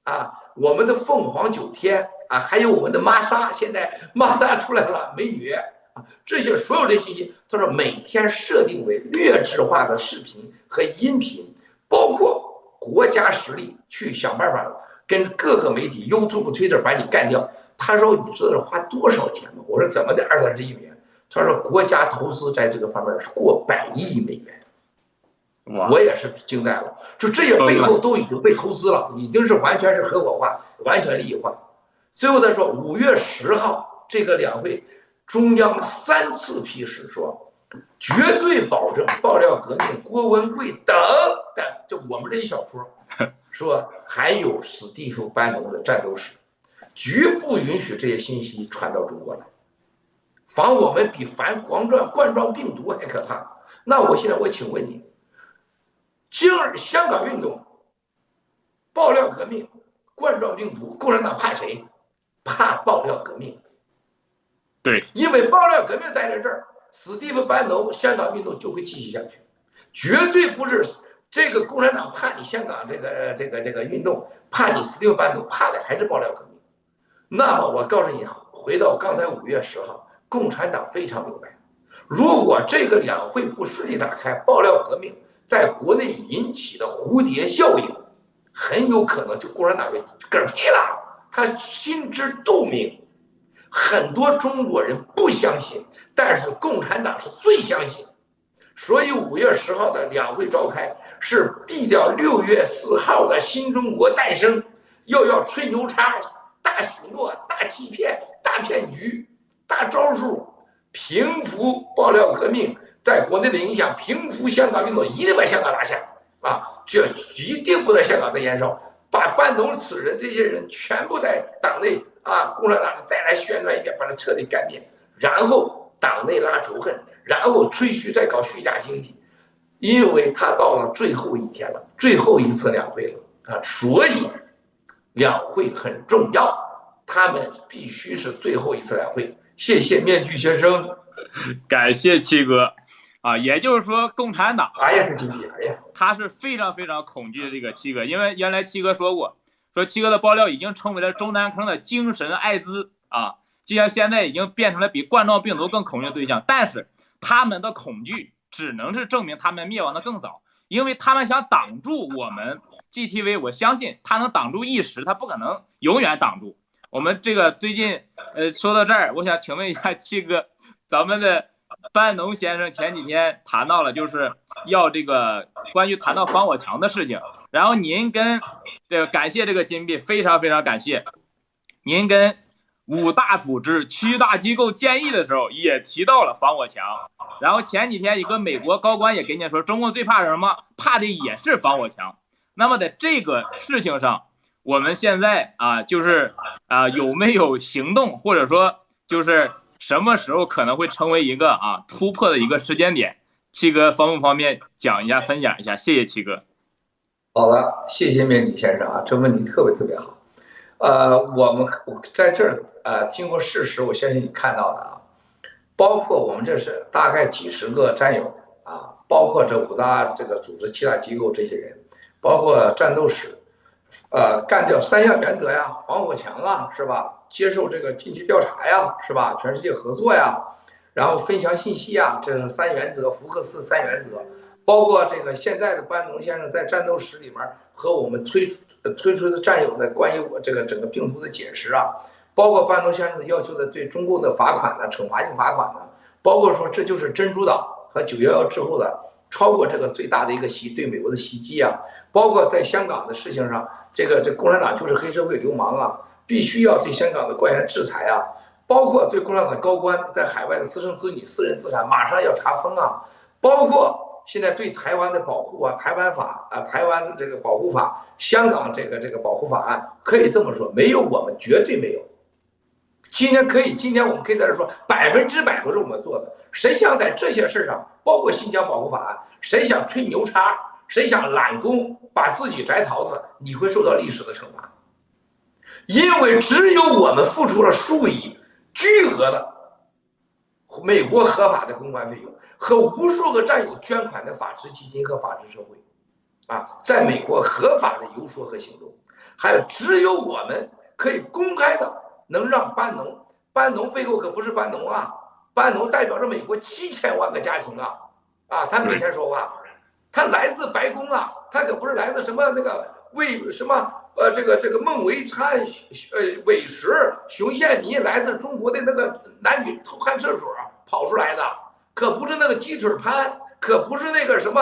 啊。我们的凤凰九天啊，还有我们的玛莎，现在玛莎出来了，美女啊，这些所有的信息，他说每天设定为劣质化的视频和音频，包括国家实力去想办法跟各个媒体 YouTube、Twitter 把你干掉。他说你知道花多少钱吗？我说怎么的二三十亿美元？他说国家投资在这个方面是过百亿美元。我也是惊呆了，就这些背后都已经被投资了，已经是完全是合伙化，完全利益化。最后他说，五月十号这个两会中央三次批示说，绝对保证爆料革命、郭文贵等等，就我们这一小撮，说还有史蒂夫·班农的战斗史，绝不允许这些信息传到中国来，防我们比防冠状冠状病毒还可怕。那我现在我请问你，今儿香港运动、爆料革命、冠状病毒，共产党怕谁？怕爆料革命。对，因为爆料革命待在这儿，史蒂夫·班农香港运动就会继续下去，绝对不是这个共产党怕你香港这个这个这个运动，怕你史蒂夫·班农，怕的还是爆料革命。那么我告诉你，回到刚才五月十号，共产党非常明白。如果这个两会不顺利打开，爆料革命在国内引起的蝴蝶效应，很有可能就共产党就嗝屁了。他心知肚明，很多中国人不相信，但是共产党是最相信。所以五月十号的两会召开，是避掉六月四号的新中国诞生，又要吹牛叉、大许诺、大欺骗、大骗局、大招数。平复爆料革命在国内的影响，平复香港运动，一定把香港拿下啊！这一定不在香港再延烧，把班农此人这些人全部在党内啊，共产党再来宣传一遍，把它彻底干灭，然后党内拉仇恨，然后吹嘘再搞虚假经济，因为他到了最后一天了，最后一次两会了啊，所以两会很重要，他们必须是最后一次两会。谢谢面具先生，感谢七哥，啊，也就是说，共产党，哎呀是经呀，他是非常非常恐惧这个七哥，因为原来七哥说过，说七哥的爆料已经成为了中南坑的精神艾滋啊，就像现在已经变成了比冠状病毒更恐惧的对象，但是他们的恐惧只能是证明他们灭亡的更早，因为他们想挡住我们 GTV，我相信他能挡住一时，他不可能永远挡住。我们这个最近，呃，说到这儿，我想请问一下 七哥，咱们的班农先生前几天谈到了，就是要这个关于谈到防火墙的事情，然后您跟这个感谢这个金币，非常非常感谢，您跟五大组织、七大机构建议的时候也提到了防火墙，然后前几天一个美国高官也跟你说，中共最怕什么？怕的也是防火墙。那么在这个事情上。我们现在啊，就是啊，有没有行动，或者说就是什么时候可能会成为一个啊突破的一个时间点？七哥方不方便讲一下、分享一下？谢谢七哥。好的，谢谢面具先生啊，这问题特别特别好。呃，我们我在这儿呃，经过事实，我相信你看到的啊，包括我们这是大概几十个战友啊，包括这五大这个组织、七大机构这些人，包括战斗室。呃，干掉三项原则呀，防火墙啊，是吧？接受这个近期调查呀，是吧？全世界合作呀，然后分享信息呀，这三原则，福克斯三原则。包括这个现在的班农先生在战斗室里面和我们推推出的战友的关于我这个整个病毒的解释啊，包括班农先生的要求的对中共的罚款呢，惩罚性罚款呢，包括说这就是珍珠岛和九幺幺之后的超过这个最大的一个袭对美国的袭击啊，包括在香港的事情上。这个这共产党就是黑社会流氓啊，必须要对香港的官员制裁啊，包括对共产党的高官在海外的私生子女、私人资产马上要查封啊，包括现在对台湾的保护啊，台湾法啊，台湾这个保护法，香港这个这个保护法案，可以这么说，没有我们绝对没有。今天可以，今天我们可以在这说，百分之百都是我们做的。谁想在这些事上，包括新疆保护法案，谁想吹牛叉？谁想揽功把自己摘桃子，你会受到历史的惩罚，因为只有我们付出了数亿巨额的美国合法的公关费用和无数个战友捐款的法治基金和法治社会，啊，在美国合法的游说和行动，还有只有我们可以公开的能让班农，班农背后可不是班农啊，班农代表着美国七千万个家庭啊，啊，他每天说话。他来自白宫啊，他可不是来自什么那个魏什么呃这个这个孟维昌呃韦石熊宪民来自中国的那个男女偷看厕所跑出来的，可不是那个鸡腿潘，可不是那个什么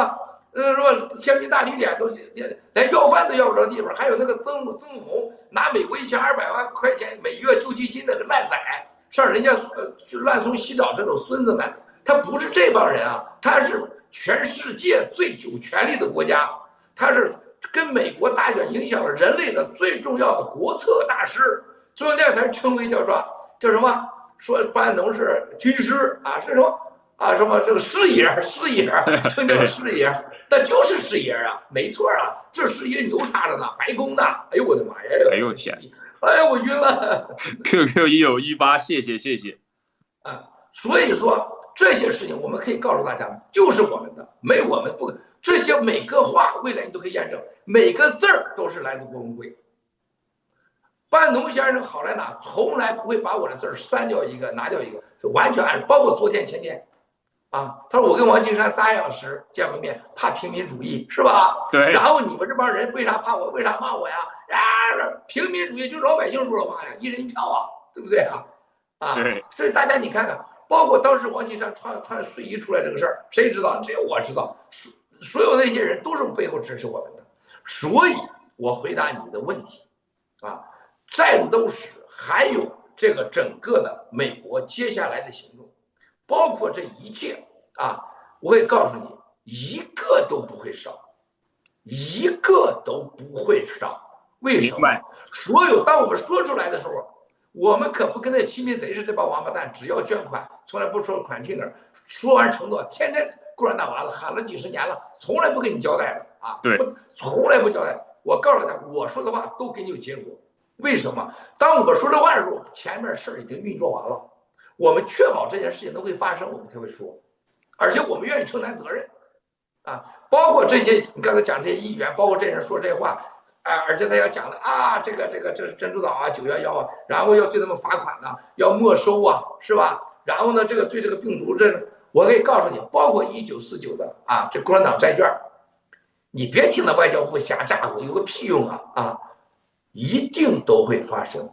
呃什么天津大旅店都连连要饭都要不着地方，还有那个曾曾红拿美国一千二百万块钱每月救济金那个烂仔，上人家呃去乱送洗澡这种孙子们，他不是这帮人啊，他是全世界最有权力的国家，他是跟美国大选影响了人类的最重要的国策大师。中央电视台称为叫做叫什么？说班农是军师啊，是什么啊？什么这个师爷师爷称 叫师爷，那就是师爷啊，没错啊，这师爷牛叉着呢，白宫的。哎呦我的妈呀！哎呦天！哎呀我晕了。QQ 一九一八，谢谢谢谢。啊，所以说这些事情我们可以告诉大家，就是我们的，没我们不这些每个话，未来你都可以验证，每个字儿都是来自郭文贵。班农先生好在哪？从来不会把我的字儿删掉一个，拿掉一个，是完全按。包括昨天、前天，啊，他说我跟王岐山仨小时见过面，怕平民主义是吧？对。然后你们这帮人为啥怕我？为啥骂我呀？啊，平民主义就是老百姓说了话呀，一人一票啊，对不对啊？啊，所以大家你看看，包括当时王岐山穿穿睡衣出来这个事儿，谁知道？只有我知道。所所有那些人都是背后支持我们的，所以我回答你的问题，啊。战斗史还有这个整个的美国接下来的行动，包括这一切啊，我会告诉你，一个都不会少，一个都不会少。为什么？所有当我们说出来的时候，我们可不跟那亲民贼似的，这帮王八蛋只要捐款，从来不说款去哪儿，说完承诺，天天共产党完了喊了几十年了，从来不跟你交代的啊，对，从来不交代。我告诉大家，我说的话都给你有结果。为什么？当我说这话的时候，前面事儿已经运作完了，我们确保这件事情都会发生，我们才会说，而且我们愿意承担责任，啊，包括这些你刚才讲这些议员，包括这些人说这些话，啊，而且他要讲的啊，这个这个这是珍珠岛啊，九幺幺啊，然后要对他们罚款呢，要没收啊，是吧？然后呢，这个对这个病毒，这我可以告诉你，包括一九四九的啊，这共产党债券，你别听那外交部瞎咋呼，有个屁用啊啊！一定都会发生。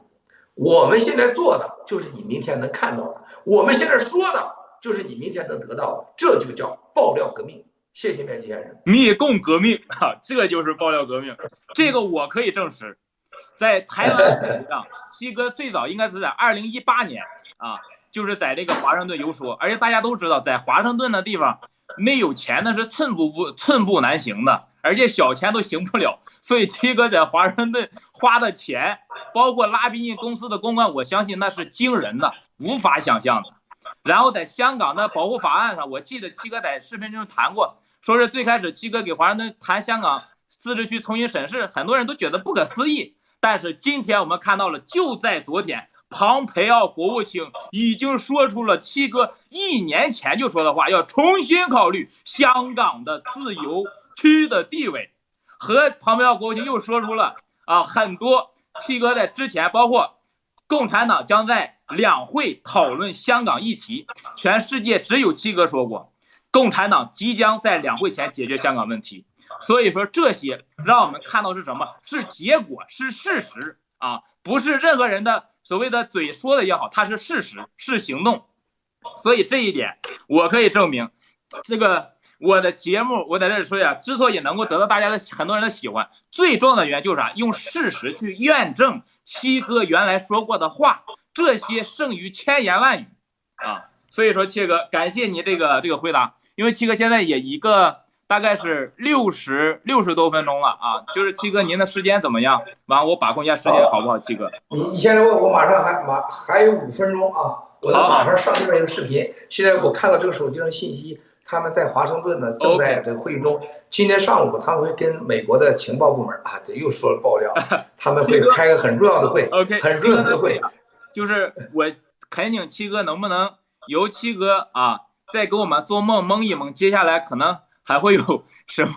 我们现在做的就是你明天能看到的，我们现在说的就是你明天能得到的，这就叫爆料革命。谢谢面具先生。密共革命啊，这就是爆料革命。这个我可以证实，在台湾问题上，七哥最早应该是在二零一八年啊，就是在这个华盛顿游说，而且大家都知道，在华盛顿的地方没有钱那是寸步不寸步难行的，而且小钱都行不了。所以七哥在华盛顿花的钱，包括拉宾印公司的公关，我相信那是惊人的，无法想象的。然后在香港的保护法案上，我记得七哥在视频中谈过，说是最开始七哥给华盛顿谈香港自治区重新审视，很多人都觉得不可思议。但是今天我们看到了，就在昨天，庞培奥国务卿已经说出了七哥一年前就说的话，要重新考虑香港的自由区的地位。和庞培奥国务卿又说出了啊，很多七哥在之前，包括共产党将在两会讨论香港议题，全世界只有七哥说过，共产党即将在两会前解决香港问题。所以说这些让我们看到是什么？是结果，是事实啊，不是任何人的所谓的嘴说的也好，它是事实，是行动。所以这一点我可以证明，这个。我的节目，我在这里说一下，之所以能够得到大家的很多人的喜欢，最重要的原因就是啥？用事实去验证七哥原来说过的话，这些胜于千言万语啊！所以说，七哥，感谢你这个这个回答，因为七哥现在也一个大概是六十六十多分钟了啊，就是七哥您的时间怎么样？完，我把控一下时间好不好？七哥，你你现在问我马上还马还有五分钟啊，我马上上这边一个视频，现在我看到这个手机上信息。他们在华盛顿呢，正在这个会议中。今天上午他们会跟美国的情报部门啊，这又说了爆料，他们会开个很重要的会，OK，很重要的会。就是我恳请七哥，能不能由七哥啊，再给我们做梦蒙一蒙，接下来可能还会有什么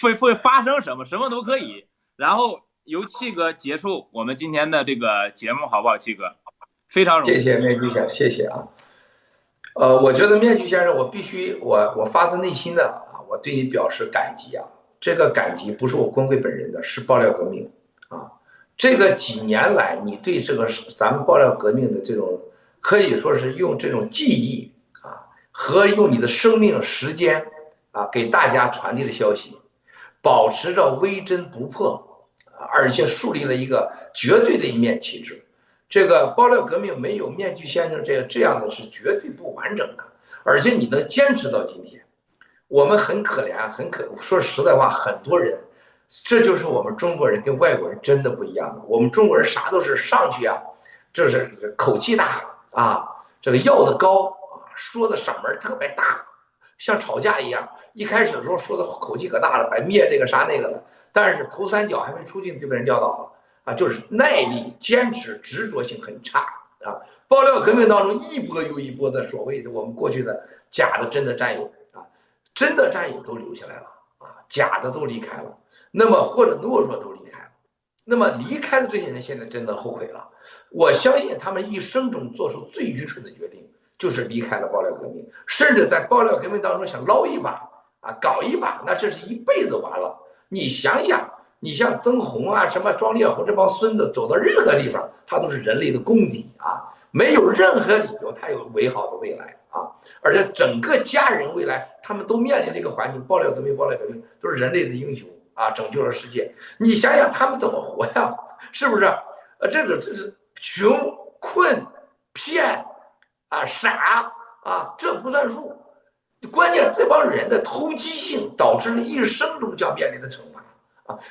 会会发生什么，什么都可以。然后由七哥结束我们今天的这个节目，好不好？七哥，非常荣幸。谢谢面具先生，谢谢啊。呃，我觉得面具先生，我必须，我我发自内心的啊，我对你表示感激啊。这个感激不是我光贵本人的，是爆料革命啊。这个几年来，你对这个咱们爆料革命的这种，可以说是用这种记忆啊，和用你的生命时间啊，给大家传递的消息，保持着微针不破，而且树立了一个绝对的一面旗帜。这个爆料革命没有面具先生这样这样的是绝对不完整的，而且你能坚持到今天，我们很可怜，很可说实在话，很多人，这就是我们中国人跟外国人真的不一样。我们中国人啥都是上去啊，这是口气大啊，这个要的高啊，说的嗓门特别大，像吵架一样。一开始的时候说的口气可大了，把灭这个啥那个的，但是头三脚还没出去就被人撂倒了。就是耐力、坚持、执着性很差啊！爆料革命当中一波又一波的所谓的我们过去的假的、真的战友啊，真的战友都留下来了啊，假的都离开了，那么或者懦弱都离开了，那么离开的这些人现在真的后悔了。我相信他们一生中做出最愚蠢的决定就是离开了爆料革命，甚至在爆料革命当中想捞一把啊，搞一把，那这是一辈子完了。你想想。你像曾洪啊，什么庄烈宏这帮孙子，走到任何地方，他都是人类的公敌啊！没有任何理由他有美好的未来啊！而且整个家人未来，他们都面临这个环境，爆料革命，爆料革命都是人类的英雄啊，拯救了世界。你想想他们怎么活呀？是不是？呃，这个这是穷困骗啊傻啊，这不算数。关键这帮人的投机性导致了一生中将面临的成。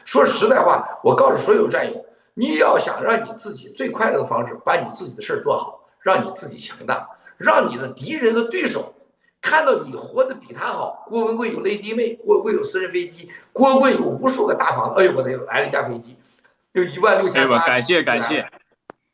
说实在话，我告诉所有战友，你要想让你自己最快乐的方式，把你自己的事儿做好，让你自己强大，让你的敌人和对手看到你活得比他好。郭文贵有雷迪妹，郭文贵有私人飞机，郭文贵有无数个大房子。哎呦，我的来了一架飞机，有一万六千八。感谢感谢，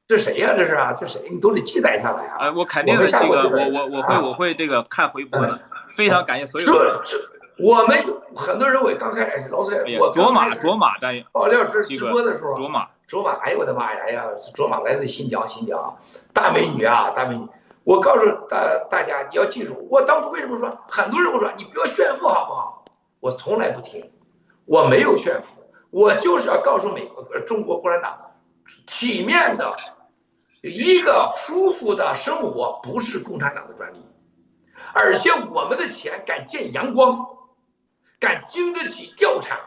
这谁呀？这是啊？这谁？你都得记载下来啊！啊，我肯定的，这个我我我会我会这个看回播的。非常感谢所有。这这。我们很多人，我刚开始，老师，我卓玛卓玛战爆料直直播的时候，卓玛卓玛，哎呦我的妈呀，哎呀，卓玛来自新疆，新疆大美女啊，大美女。我告诉大大家，你要记住，我当初为什么说很多人我说你不要炫富好不好？我从来不听，我没有炫富，我就是要告诉美国中国共产党，体面的一个舒服的生活不是共产党的专利，而且我们的钱敢见阳光。敢经得起调查，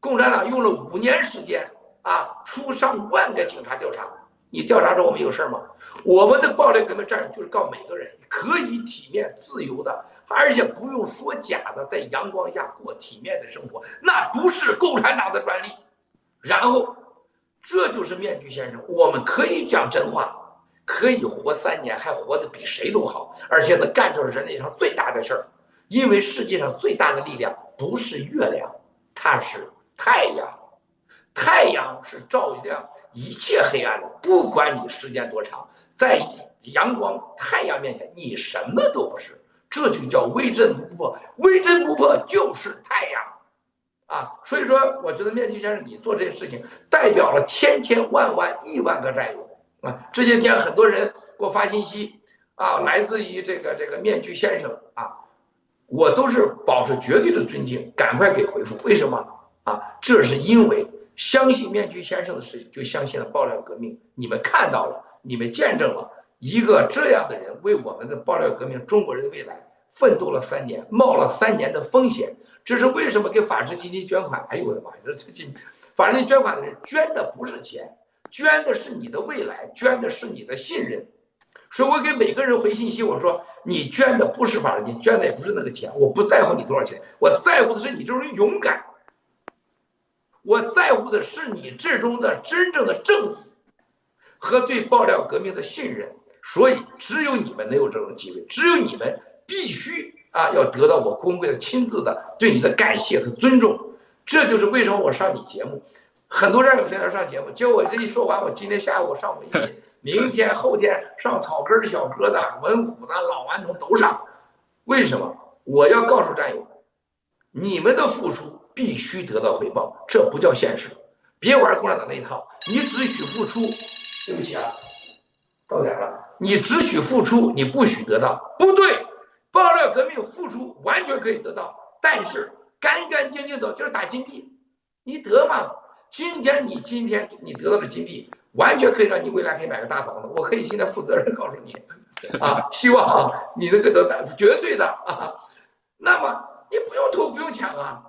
共产党用了五年时间啊，出上万个警察调查，你调查着我们有事儿吗？我们的暴力革命战友就是告每个人可以体面自由的，而且不用说假的，在阳光下过体面的生活，那不是共产党的专利。然后，这就是面具先生，我们可以讲真话，可以活三年，还活得比谁都好，而且能干着人类上最大的事儿。因为世界上最大的力量不是月亮，它是太阳。太阳是照亮一切黑暗的，不管你时间多长，在阳光太阳面前，你什么都不是。这就叫微针不破，微针不破就是太阳啊！所以说，我觉得面具先生你做这些事情，代表了千千万万亿万个战友啊！这些天很多人给我发信息啊，来自于这个这个面具先生啊。我都是保持绝对的尊敬，赶快给回复。为什么啊？这是因为相信面具先生的事情，就相信了爆料革命。你们看到了，你们见证了一个这样的人为我们的爆料革命、中国人的未来奋斗了三年，冒了三年的风险。这是为什么给法治基金捐款？哎呦我的妈呀！这最近法治基金捐款的人捐的不是钱，捐的是你的未来，捐的是你的信任。所以我给每个人回信息，我说你捐的不是法律金，捐的也不是那个钱，我不在乎你多少钱，我在乎的是你这种勇敢，我在乎的是你这中的真正的正义和对爆料革命的信任。所以只有你们能有这种机会，只有你们必须啊要得到我公贵的亲自的对你的感谢和尊重。这就是为什么我上你节目，很多人有在那上节目，结果我这一说完，我今天下午上微信。明天后天上草根的小哥的、文虎的、老顽童都上，为什么？我要告诉战友，你们的付出必须得到回报，这不叫现实。别玩共产党那一套，你只许付出。对不起啊，到点了，你只许付出，你不许得到。不对，爆料革命付出完全可以得到，但是干干净净的就是打金币，你得吗？今天你今天你得到了金币。完全可以让你未来可以买个大房子，我可以现在负责任告诉你，啊，希望啊你能够得到绝对的啊。那么你不用偷不用抢啊，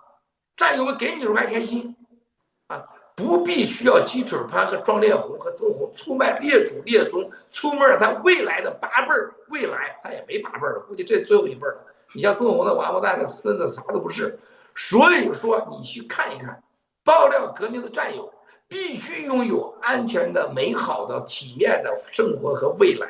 战友们给你时候还开心，啊，不必需要鸡腿潘和庄烈红和曾红出卖列祖列宗，出卖他未来的八辈儿，未来他也没八辈儿了，估计这最后一辈儿了。你像曾红的王八蛋的孙子啥都不是，所以说你去看一看，爆料革命的战友必须拥有安全的、美好的、体面的生活和未来，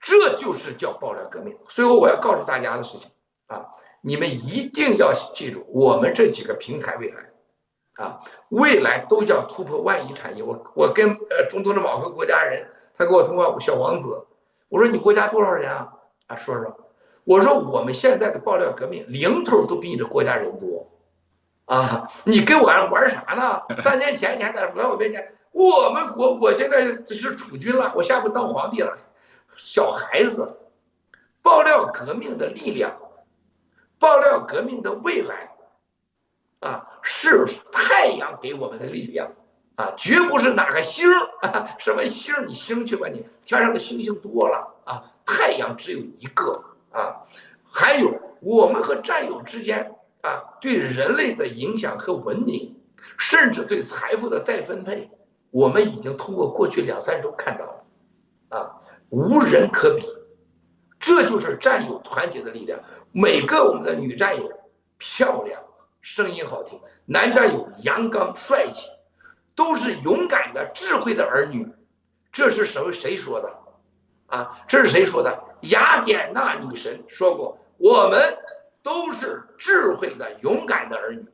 这就是叫爆料革命。最后我要告诉大家的事情啊，你们一定要记住，我们这几个平台未来。啊，未来都叫突破万亿产业。我我跟呃中东的某个国家人，他给我通话，小王子，我说你国家多少人啊？啊，说说，我说我们现在的爆料革命零头都比你的国家人多，啊，你跟我玩啥呢？三年前你还在在我面前，我们国我现在是储君了，我下不当皇帝了，小孩子，爆料革命的力量，爆料革命的未来。啊，是太阳给我们的力量，啊，绝不是哪个星儿啊，什么星儿你星去吧你，天上的星星多了啊，太阳只有一个啊，还有我们和战友之间啊，对人类的影响和文明，甚至对财富的再分配，我们已经通过过去两三周看到了，啊，无人可比，这就是战友团结的力量，每个我们的女战友漂亮。声音好听，男战友阳刚帅气，都是勇敢的、智慧的儿女。这是什么？谁说的？啊，这是谁说的？雅典娜女神说过：“我们都是智慧的、勇敢的儿女。”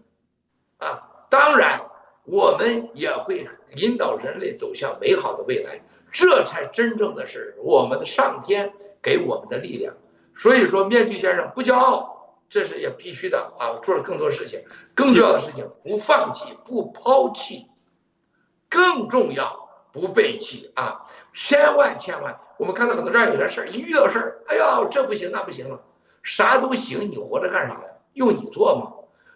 啊，当然，我们也会引导人类走向美好的未来。这才真正的是我们的上天给我们的力量。所以说，面具先生不骄傲。这是也必须的啊！做了更多事情，更重要的事情不放弃，不抛弃，更重要不背弃啊！千万千万，我们看到很多这样有的事儿，一遇到事儿，哎呦，这不行那不行了，啥都行，你活着干啥呀？用你做吗？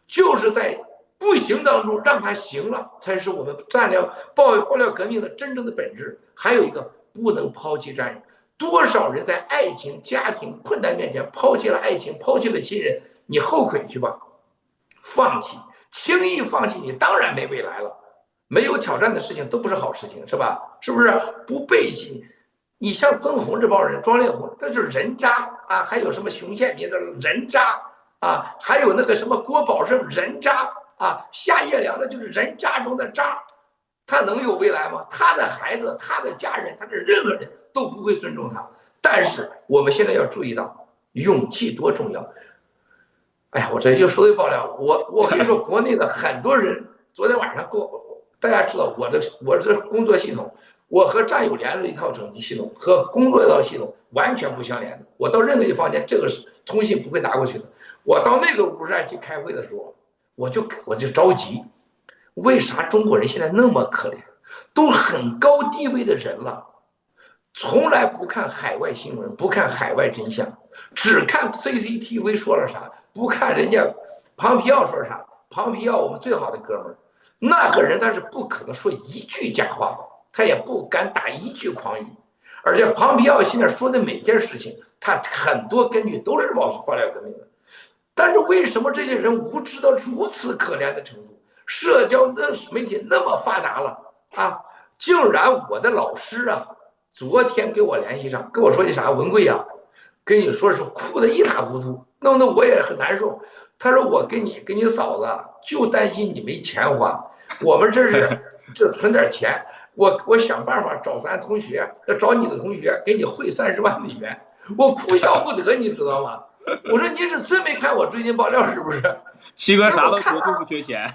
就是在不行当中让它行了，才是我们战略爆爆料革命的真正的本质。还有一个，不能抛弃战友。多少人在爱情、家庭困难面前抛弃了爱情，抛弃了亲人？你后悔去吧，放弃，轻易放弃，你当然没未来了。没有挑战的事情都不是好事情，是吧？是不是？不背弃，你像曾红这帮人，庄烈红，这就是人渣啊！还有什么熊建民的人渣啊？还有那个什么郭宝胜人渣啊？夏叶良那就是人渣中的渣，他能有未来吗？他的孩子、他的家人、他的任何人。都不会尊重他，但是我们现在要注意到勇气多重要。哎呀，我这又说又爆料了。我我跟你说，国内的很多人昨天晚上给我，大家知道我的我这工作系统，我和战友连了一套整机系统和工作一套系统完全不相连的。我到任何一个房间，这个是通信不会拿过去的。我到那个屋站去开会的时候，我就我就着急，为啥中国人现在那么可怜？都很高地位的人了。从来不看海外新闻，不看海外真相，只看 CCTV 说了啥，不看人家庞皮奥说啥。庞皮奥，我们最好的哥们儿，那个人他是不可能说一句假话的，他也不敢打一句诳语。而且庞皮奥现在说的每件事情，他很多根据都是爆爆料革命的。但是为什么这些人无知到如此可怜的程度？社交那媒体那么发达了啊，竟然我的老师啊！昨天给我联系上，跟我说的啥？文贵呀，跟你说是哭的一塌糊涂，弄得我也很难受。他说我跟你跟你嫂子就担心你没钱花，我们这是这存点钱，我我想办法找咱同学，要找你的同学给你汇三十万美元。我哭笑不得，你知道吗？我说您是真没看我最近爆料是不是？七哥啥都缺，就不缺钱。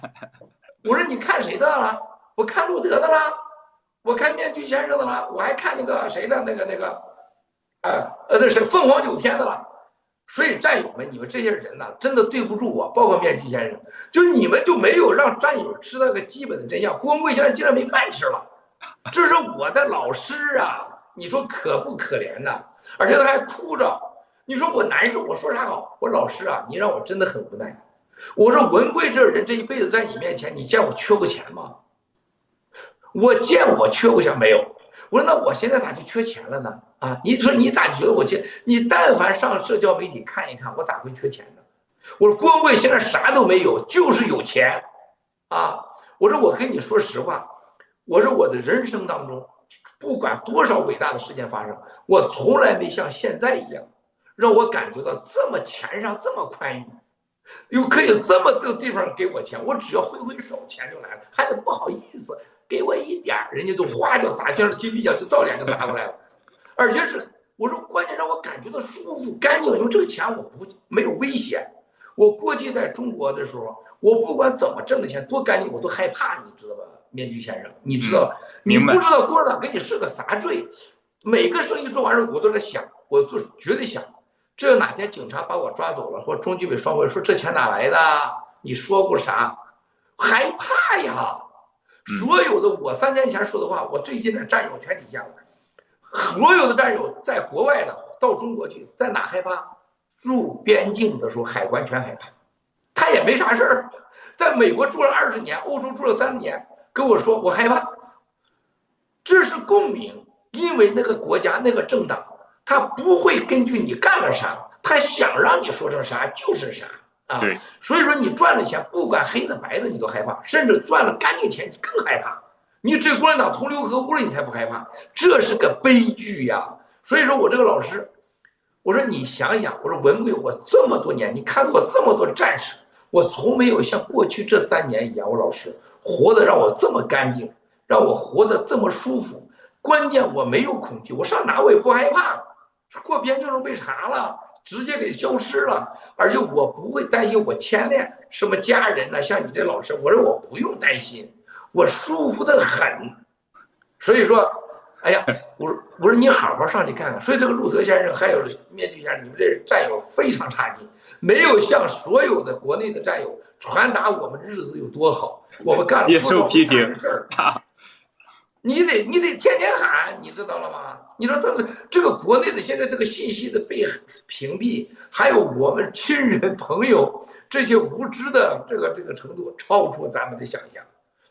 我说你看谁的了？我看路德的了。我看面具先生的了，我还看那个谁的，那个那个，哎，呃，那是凤凰九天的了。所以战友们，你们这些人呢，真的对不住我，包括面具先生，就你们就没有让战友知道个基本的真相。郭文贵现在竟然没饭吃了，这是我的老师啊，你说可不可怜呐？而且他还哭着，你说我难受，我说啥好？我老师啊，你让我真的很无奈。我说文贵这人这一辈子在你面前，你见我缺过钱吗？我见我缺过钱没有？我说那我现在咋就缺钱了呢？啊，你说你咋觉得我缺？你但凡上社交媒体看一看，我咋会缺钱呢？我说郭文贵现在啥都没有，就是有钱，啊，我说我跟你说实话，我说我的人生当中，不管多少伟大的事件发生，我从来没像现在一样，让我感觉到这么钱上这么宽裕，又可以这么多地方给我钱，我只要挥挥手，钱就来了，还得不好意思给我一点人家都哗就撒，像金币一样就照脸就撒过来了，而且是我说关键让我感觉到舒服干净，因为这个钱我不没有危险。我过去在中国的时候，我不管怎么挣的钱多干净，我都害怕，你知道吧，面具先生，你知道，你不知道共产党给你设个啥罪？每个生意做完了，我都在想，我就绝对想，这哪天警察把我抓走了，或中纪委双规说这钱哪来的？你说过啥？害怕呀！所有的我三年前说的话，我最近的战友全体现了。所有的战友在国外的到中国去，在哪害怕？入边境的时候，海关全害怕，他也没啥事儿。在美国住了二十年，欧洲住了三年，跟我说我害怕。这是共鸣，因为那个国家那个政党，他不会根据你干了啥，他想让你说成啥就是啥啊。对，所以说你赚了钱，不管黑的白的，你都害怕，甚至赚了干净钱，你更害怕。你这共产党同流合污了，你才不害怕。这是个悲剧呀。所以说我这个老师。我说你想想，我说文贵，我这么多年，你看过这么多战士，我从没有像过去这三年一样，我老师活得让我这么干净，让我活得这么舒服。关键我没有恐惧，我上哪我也不害怕。过边境时候被查了，直接给消失了，而且我不会担心我牵连什么家人呢。像你这老师，我说我不用担心，我舒服的很。所以说。哎呀，我说我说你好好上去看看。所以这个路德先生还有面具先生，你们这战友非常差劲，没有向所有的国内的战友传达我们日子有多好，我们干了多少事儿。你得你得天天喊，你知道了吗？你说这个这个国内的现在这个信息的被屏蔽，还有我们亲人朋友这些无知的这个这个程度，超出咱们的想象。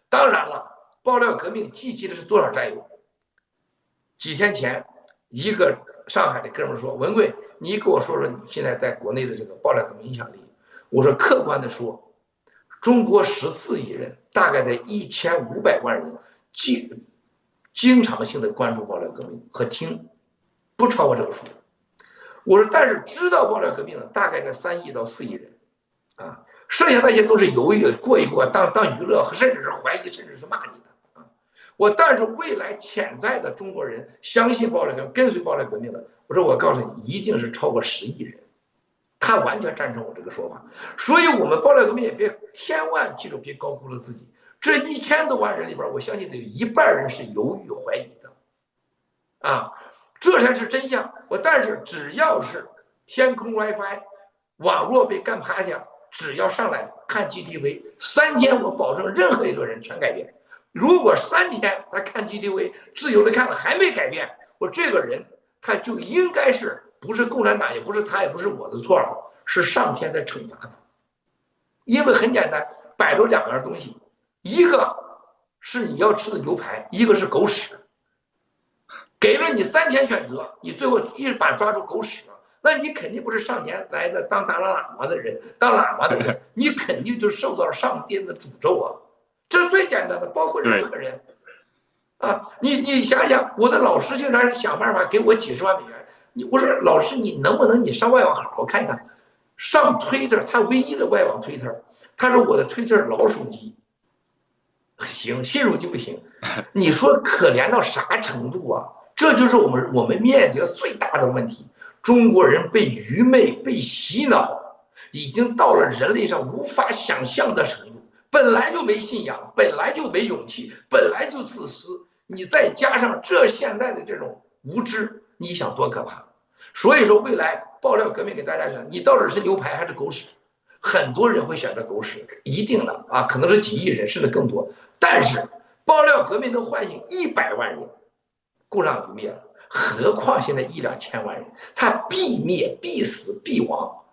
当然了，爆料革命积极的是多少战友？几天前，一个上海的哥们说：“文贵，你给我说说你现在在国内的这个爆料革命影响力。”我说：“客观的说，中国十四亿人，大概在一千五百万人经经常性的关注爆料革命和听，不超过这个数。”我说：“但是知道爆料革命的大概在三亿到四亿人，啊，剩下那些都是犹豫过一过，当当娱乐，甚至是怀疑，甚至是骂你的。”我但是未来潜在的中国人相信暴力革命、跟随暴力革命的，我说我告诉你，一定是超过十亿人，他完全赞成我这个说法。所以，我们暴力革命也别千万记住，别高估了自己。这一千多万人里边，我相信得有一半人是犹豫怀疑的，啊，这才是真相。我但是只要是天空 WiFi 网络被干趴下，只要上来看 GTV，三天我保证任何一个人全改变。如果三天他看 GTV 自由的看了还没改变，我这个人他就应该是不是共产党，也不是他，也不是我的错了，是上天在惩罚他。因为很简单，摆着两样东西，一个是你要吃的牛排，一个是狗屎。给了你三天选择，你最后一把抓住狗屎了，那你肯定不是上天来的当达拉喇嘛的人，当喇嘛的人，你肯定就受到了上天的诅咒啊。这是最简单的，包括任何人，啊，你你想想，我的老师竟然想办法给我几十万美元。你我说老师，你能不能你上外网好好看看？上推特，他唯一的外网推特，他说我的推特老手机，行，新手机不行。你说可怜到啥程度啊？这就是我们我们面临最大的问题。中国人被愚昧、被洗脑，已经到了人类上无法想象的程度。本来就没信仰，本来就没勇气，本来就自私，你再加上这现在的这种无知，你想多可怕？所以说，未来爆料革命给大家讲，你到底是牛排还是狗屎？很多人会选择狗屎，一定的啊，可能是几亿人甚至更多。但是爆料革命能唤醒一百万人，共产党就灭了，何况现在一两千万人，他必灭、必死、必亡。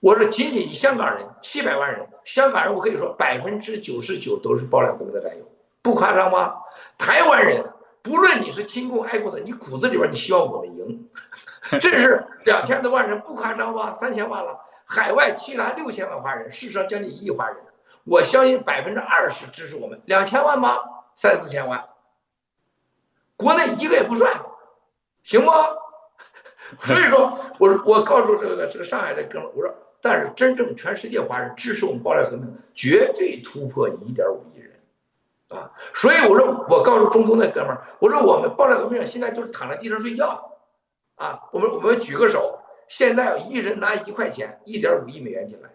我说，仅仅香港人七百万人，香港人我可以说百分之九十九都是爆料革命的战友，不夸张吗？台湾人，不论你是亲共爱国的，你骨子里边你希望我们赢，这是两千多万人，不夸张吗？三千万了，海外其他六千万华人，事实上将近一亿华人，我相信百分之二十支持我们，两千万吗？三四千万，国内一个也不算，行不？所以说，我我告诉这个这个上海的哥们儿，我说，但是真正全世界华人支持我们爆料革命，绝对突破一点五亿人，啊！所以我说，我告诉中东那哥们儿，我说我们爆料革命现在就是躺在地上睡觉，啊！我们我们举个手，现在一人拿一块钱，一点五亿美元进来，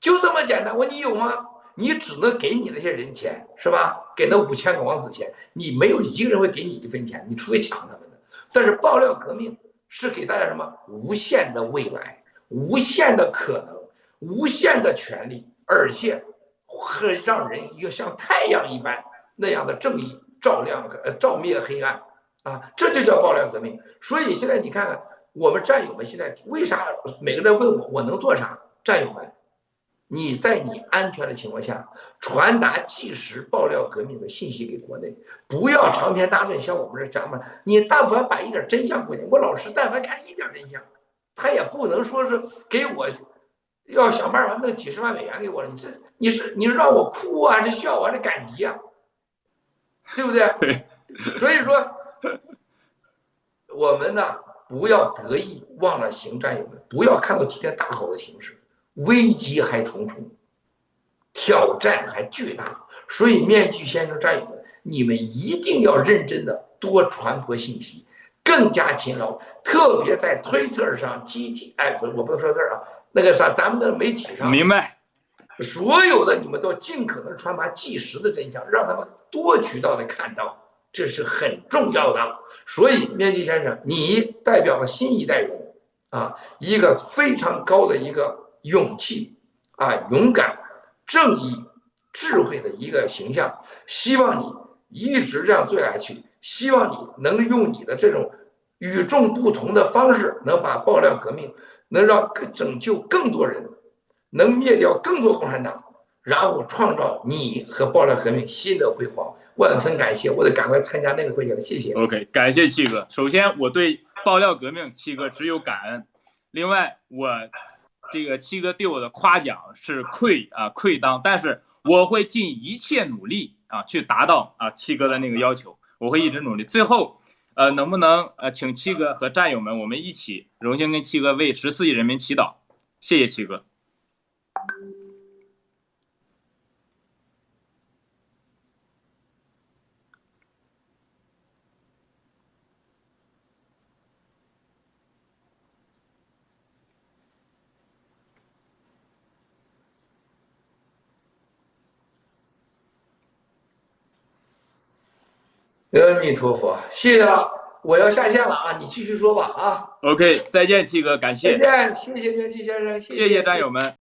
就这么简单。我说你有吗？你只能给你那些人钱，是吧？给那五千个王子钱，你没有一个人会给你一分钱，你除非抢他们的。但是爆料革命是给大家什么？无限的未来，无限的可能，无限的权利，而且会让人一个像太阳一般那样的正义照亮呃照灭黑暗啊！这就叫爆料革命。所以现在你看看我们战友们现在为啥每个人问我我能做啥？战友们。你在你安全的情况下传达即时爆料革命的信息给国内，不要长篇大论像我们这讲嘛。你但凡把一点真相过去，我老师但凡看一点真相，他也不能说是给我要想办法弄几十万美元给我了。你这你是你是让我哭啊，这笑啊，这感激啊，对不对？所以说，我们呢不要得意忘了形，战友们不要看到今天大好的形势。危机还重重，挑战还巨大，所以面具先生战友们，你们一定要认真的多传播信息，更加勤劳，特别在推特上、集体哎不，我不能说字儿啊，那个啥，咱们的媒体上，明白，所有的你们都尽可能传达即时的真相，让他们多渠道的看到，这是很重要的。所以面具先生，你代表了新一代人啊，一个非常高的一个。勇气啊，勇敢、正义、智慧的一个形象，希望你一直这样做下去。希望你能用你的这种与众不同的方式，能把爆料革命，能让拯救更多人，能灭掉更多共产党，然后创造你和爆料革命新的辉煌。万分感谢，我得赶快参加那个会去了。谢谢。OK，感谢七哥。首先，我对爆料革命七哥只有感恩。另外，我。这个七哥对我的夸奖是愧啊愧当，但是我会尽一切努力啊去达到啊七哥的那个要求，我会一直努力。最后，呃，能不能呃请七哥和战友们我们一起荣幸跟七哥为十四亿人民祈祷？谢谢七哥。阿弥陀佛，谢谢了，我要下线了啊，你继续说吧啊。OK，再见，七哥，感谢。再见，谢谢面具先生，谢谢战友们。